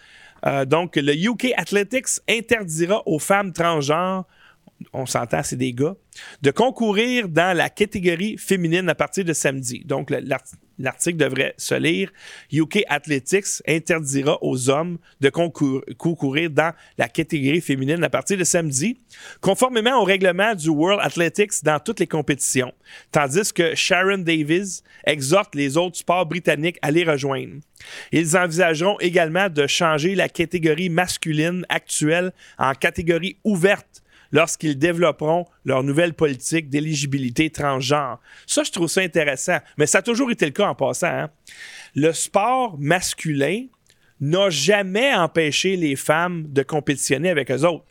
donc, le UK Athletics interdira aux femmes transgenres on s'entend, c'est des gars, de concourir dans la catégorie féminine à partir de samedi. Donc, l'article devrait se lire UK Athletics interdira aux hommes de concourir dans la catégorie féminine à partir de samedi, conformément au règlement du World Athletics dans toutes les compétitions, tandis que Sharon Davis exhorte les autres sports britanniques à les rejoindre. Ils envisageront également de changer la catégorie masculine actuelle en catégorie ouverte lorsqu'ils développeront leur nouvelle politique d'éligibilité transgenre. Ça, je trouve ça intéressant. Mais ça a toujours été le cas en passant. Hein. Le sport masculin n'a jamais empêché les femmes de compétitionner avec eux autres.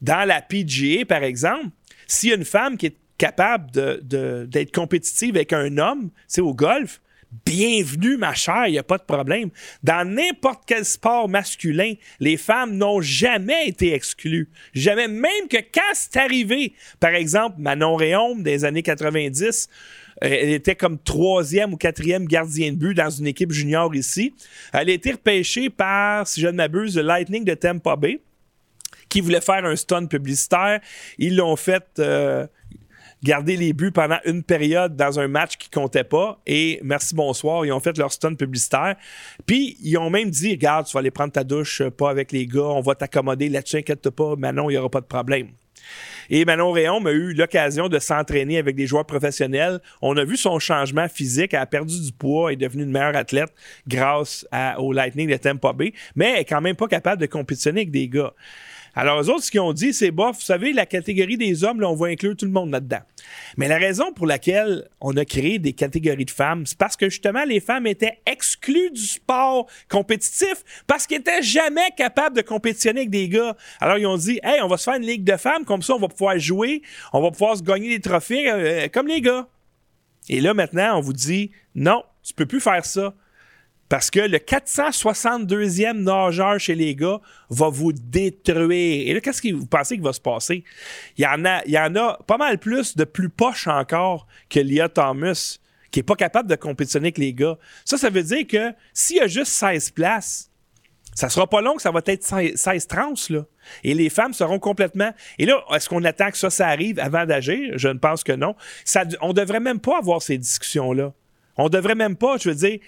Dans la PGA, par exemple, s'il y a une femme qui est capable d'être compétitive avec un homme, c'est au golf, Bienvenue, ma chère, il n'y a pas de problème. Dans n'importe quel sport masculin, les femmes n'ont jamais été exclues. Jamais, même que quand c'est arrivé, par exemple, Manon Réaume des années 90, euh, elle était comme troisième ou quatrième gardien de but dans une équipe junior ici. Elle a été repêchée par, si je ne m'abuse, le Lightning de Tampa Bay qui voulait faire un stun publicitaire. Ils l'ont fait euh, garder les buts pendant une période dans un match qui comptait pas. Et merci, bonsoir. Ils ont fait leur stun publicitaire. Puis, ils ont même dit Regarde, tu vas aller prendre ta douche, euh, pas avec les gars, on va t'accommoder là-dessus, inquiète pas, Manon, il n'y aura pas de problème. Et Manon Réon a eu l'occasion de s'entraîner avec des joueurs professionnels. On a vu son changement physique. Elle a perdu du poids et est devenue une meilleure athlète grâce au Lightning de Tampa Bay, mais elle est quand même pas capable de compétitionner avec des gars. Alors, eux autres, ce qu'ils ont dit, c'est bof, vous savez, la catégorie des hommes, là, on va inclure tout le monde là-dedans. Mais la raison pour laquelle on a créé des catégories de femmes, c'est parce que justement, les femmes étaient exclues du sport compétitif parce qu'elles n'étaient jamais capables de compétitionner avec des gars. Alors, ils ont dit, hey, on va se faire une ligue de femmes, comme ça, on va pouvoir jouer, on va pouvoir se gagner des trophées euh, comme les gars. Et là, maintenant, on vous dit, non, tu peux plus faire ça. Parce que le 462e nageur chez les gars va vous détruire. Et là, qu'est-ce que vous pensez qu'il va se passer? Il y, en a, il y en a pas mal plus de plus poches encore que Lia Thomas, qui est pas capable de compétitionner avec les gars. Ça, ça veut dire que s'il y a juste 16 places, ça sera pas long ça va être 16 trans, là. Et les femmes seront complètement. Et là, est-ce qu'on attend que ça, ça arrive avant d'agir? Je ne pense que non. Ça, on devrait même pas avoir ces discussions-là. On devrait même pas, je veux dire,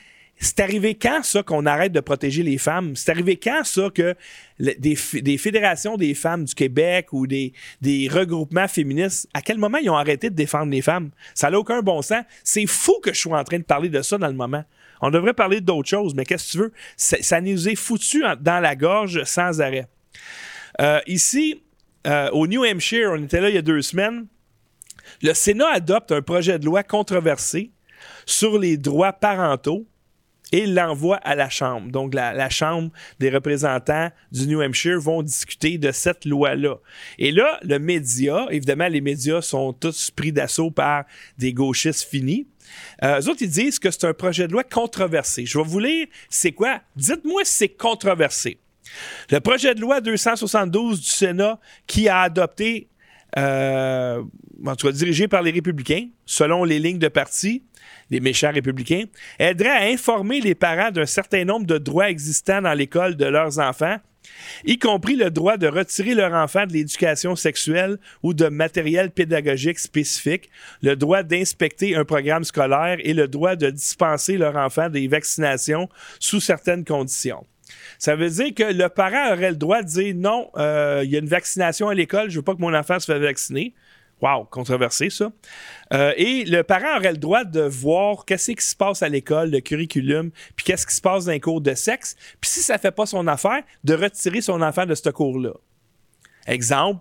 c'est arrivé quand ça qu'on arrête de protéger les femmes? C'est arrivé quand ça que des, fédérations des femmes du Québec ou des, des, regroupements féministes, à quel moment ils ont arrêté de défendre les femmes? Ça n'a aucun bon sens. C'est fou que je sois en train de parler de ça dans le moment. On devrait parler d'autres choses, mais qu'est-ce que tu veux? Ça, nous est foutu dans la gorge sans arrêt. Euh, ici, euh, au New Hampshire, on était là il y a deux semaines. Le Sénat adopte un projet de loi controversé sur les droits parentaux et l'envoie à la Chambre. Donc, la, Chambre des représentants du New Hampshire vont discuter de cette loi-là. Et là, le média, évidemment, les médias sont tous pris d'assaut par des gauchistes finis. Euh, eux autres, ils disent que c'est un projet de loi controversé. Je vais vous lire, c'est quoi? Dites-moi si c'est controversé. Le projet de loi 272 du Sénat qui a adopté, euh, en tout cas dirigé par les républicains, selon les lignes de parti, les méchants républicains, aiderait à informer les parents d'un certain nombre de droits existants dans l'école de leurs enfants, y compris le droit de retirer leur enfant de l'éducation sexuelle ou de matériel pédagogique spécifique, le droit d'inspecter un programme scolaire et le droit de dispenser leur enfant des vaccinations sous certaines conditions. Ça veut dire que le parent aurait le droit de dire non, euh, il y a une vaccination à l'école, je veux pas que mon enfant se fasse vacciner. Wow, controversé ça. Euh, et le parent aurait le droit de voir qu'est-ce qui se passe à l'école, le curriculum, puis qu'est-ce qui se passe dans les cours de sexe. Puis si ça fait pas son affaire, de retirer son enfant de ce cours-là. Exemple,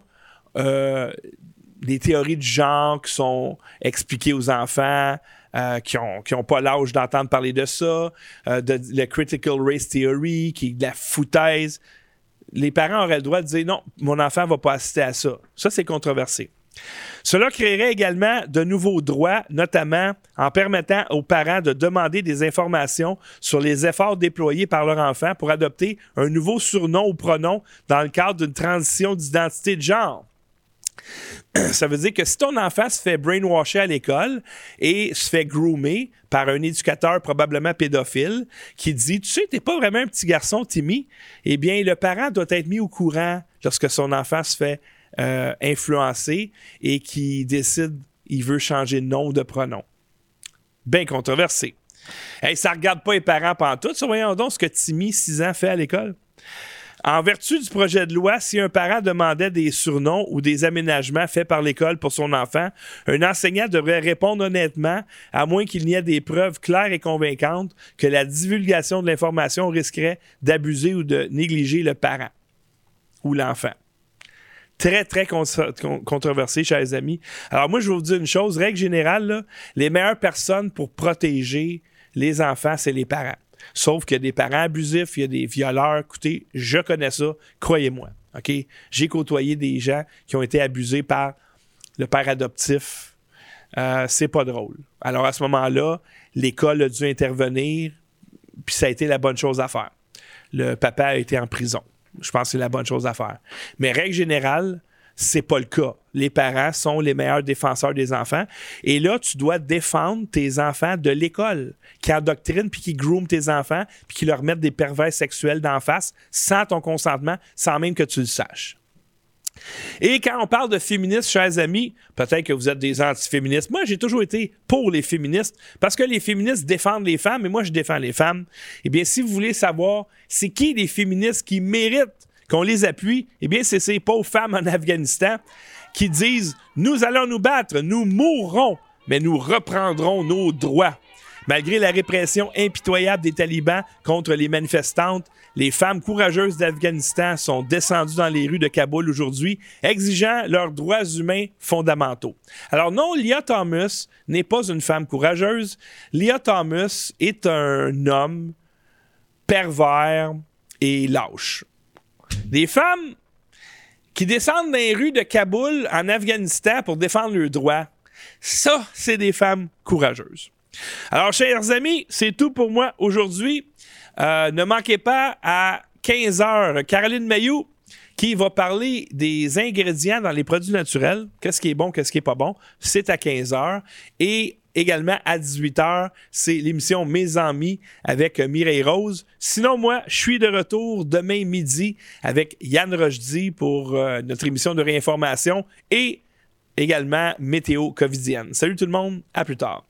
euh, des théories de genre qui sont expliquées aux enfants, euh, qui n'ont ont pas l'âge d'entendre parler de ça, de, le Critical Race Theory, qui est de la foutaise. Les parents auraient le droit de dire non, mon enfant va pas assister à ça. Ça, c'est controversé. Cela créerait également de nouveaux droits, notamment en permettant aux parents de demander des informations sur les efforts déployés par leur enfant pour adopter un nouveau surnom ou pronom dans le cadre d'une transition d'identité de genre. Ça veut dire que si ton enfant se fait brainwasher à l'école et se fait groomer par un éducateur probablement pédophile qui dit Tu sais, t'es pas vraiment un petit garçon, Timmy, eh bien, le parent doit être mis au courant lorsque son enfant se fait euh, influencé et qui décide il veut changer de nom ou de pronom. Bien controversé. Hey, ça regarde pas les parents pendant tout. Voyons donc ce que Timmy, 6 ans, fait à l'école. En vertu du projet de loi, si un parent demandait des surnoms ou des aménagements faits par l'école pour son enfant, un enseignant devrait répondre honnêtement, à moins qu'il n'y ait des preuves claires et convaincantes que la divulgation de l'information risquerait d'abuser ou de négliger le parent ou l'enfant très, très controversé, chers amis. Alors, moi, je vais vous dire une chose. Règle générale, les meilleures personnes pour protéger les enfants, c'est les parents. Sauf qu'il y a des parents abusifs, il y a des violeurs. Écoutez, je connais ça, croyez-moi. J'ai côtoyé des gens qui ont été abusés par le père adoptif. Euh, c'est pas drôle. Alors, à ce moment-là, l'école a dû intervenir, puis ça a été la bonne chose à faire. Le papa a été en prison. Je pense que c'est la bonne chose à faire. Mais règle générale, c'est pas le cas. Les parents sont les meilleurs défenseurs des enfants. Et là, tu dois défendre tes enfants de l'école, qui endoctrine puis qui groom tes enfants, puis qui leur mettent des pervers sexuels d'en face sans ton consentement, sans même que tu le saches. Et quand on parle de féministes, chers amis, peut-être que vous êtes des antiféministes. Moi, j'ai toujours été pour les féministes parce que les féministes défendent les femmes et moi, je défends les femmes. Eh bien, si vous voulez savoir c'est qui les féministes qui méritent qu'on les appuie, eh bien, c'est ces pauvres femmes en Afghanistan qui disent Nous allons nous battre, nous mourrons, mais nous reprendrons nos droits. Malgré la répression impitoyable des talibans contre les manifestantes, les femmes courageuses d'Afghanistan sont descendues dans les rues de Kaboul aujourd'hui, exigeant leurs droits humains fondamentaux. Alors non, Lia Thomas n'est pas une femme courageuse. Lia Thomas est un homme pervers et lâche. Des femmes qui descendent dans les rues de Kaboul en Afghanistan pour défendre leurs droits, ça, c'est des femmes courageuses. Alors, chers amis, c'est tout pour moi aujourd'hui. Euh, ne manquez pas à 15 h Caroline Mayou qui va parler des ingrédients dans les produits naturels. Qu'est-ce qui est bon, qu'est-ce qui est pas bon? C'est à 15 h Et également à 18h, c'est l'émission Mes Amis avec Mireille Rose. Sinon, moi, je suis de retour demain midi avec Yann Rochdy pour euh, notre émission de réinformation et également météo covidienne. Salut tout le monde, à plus tard.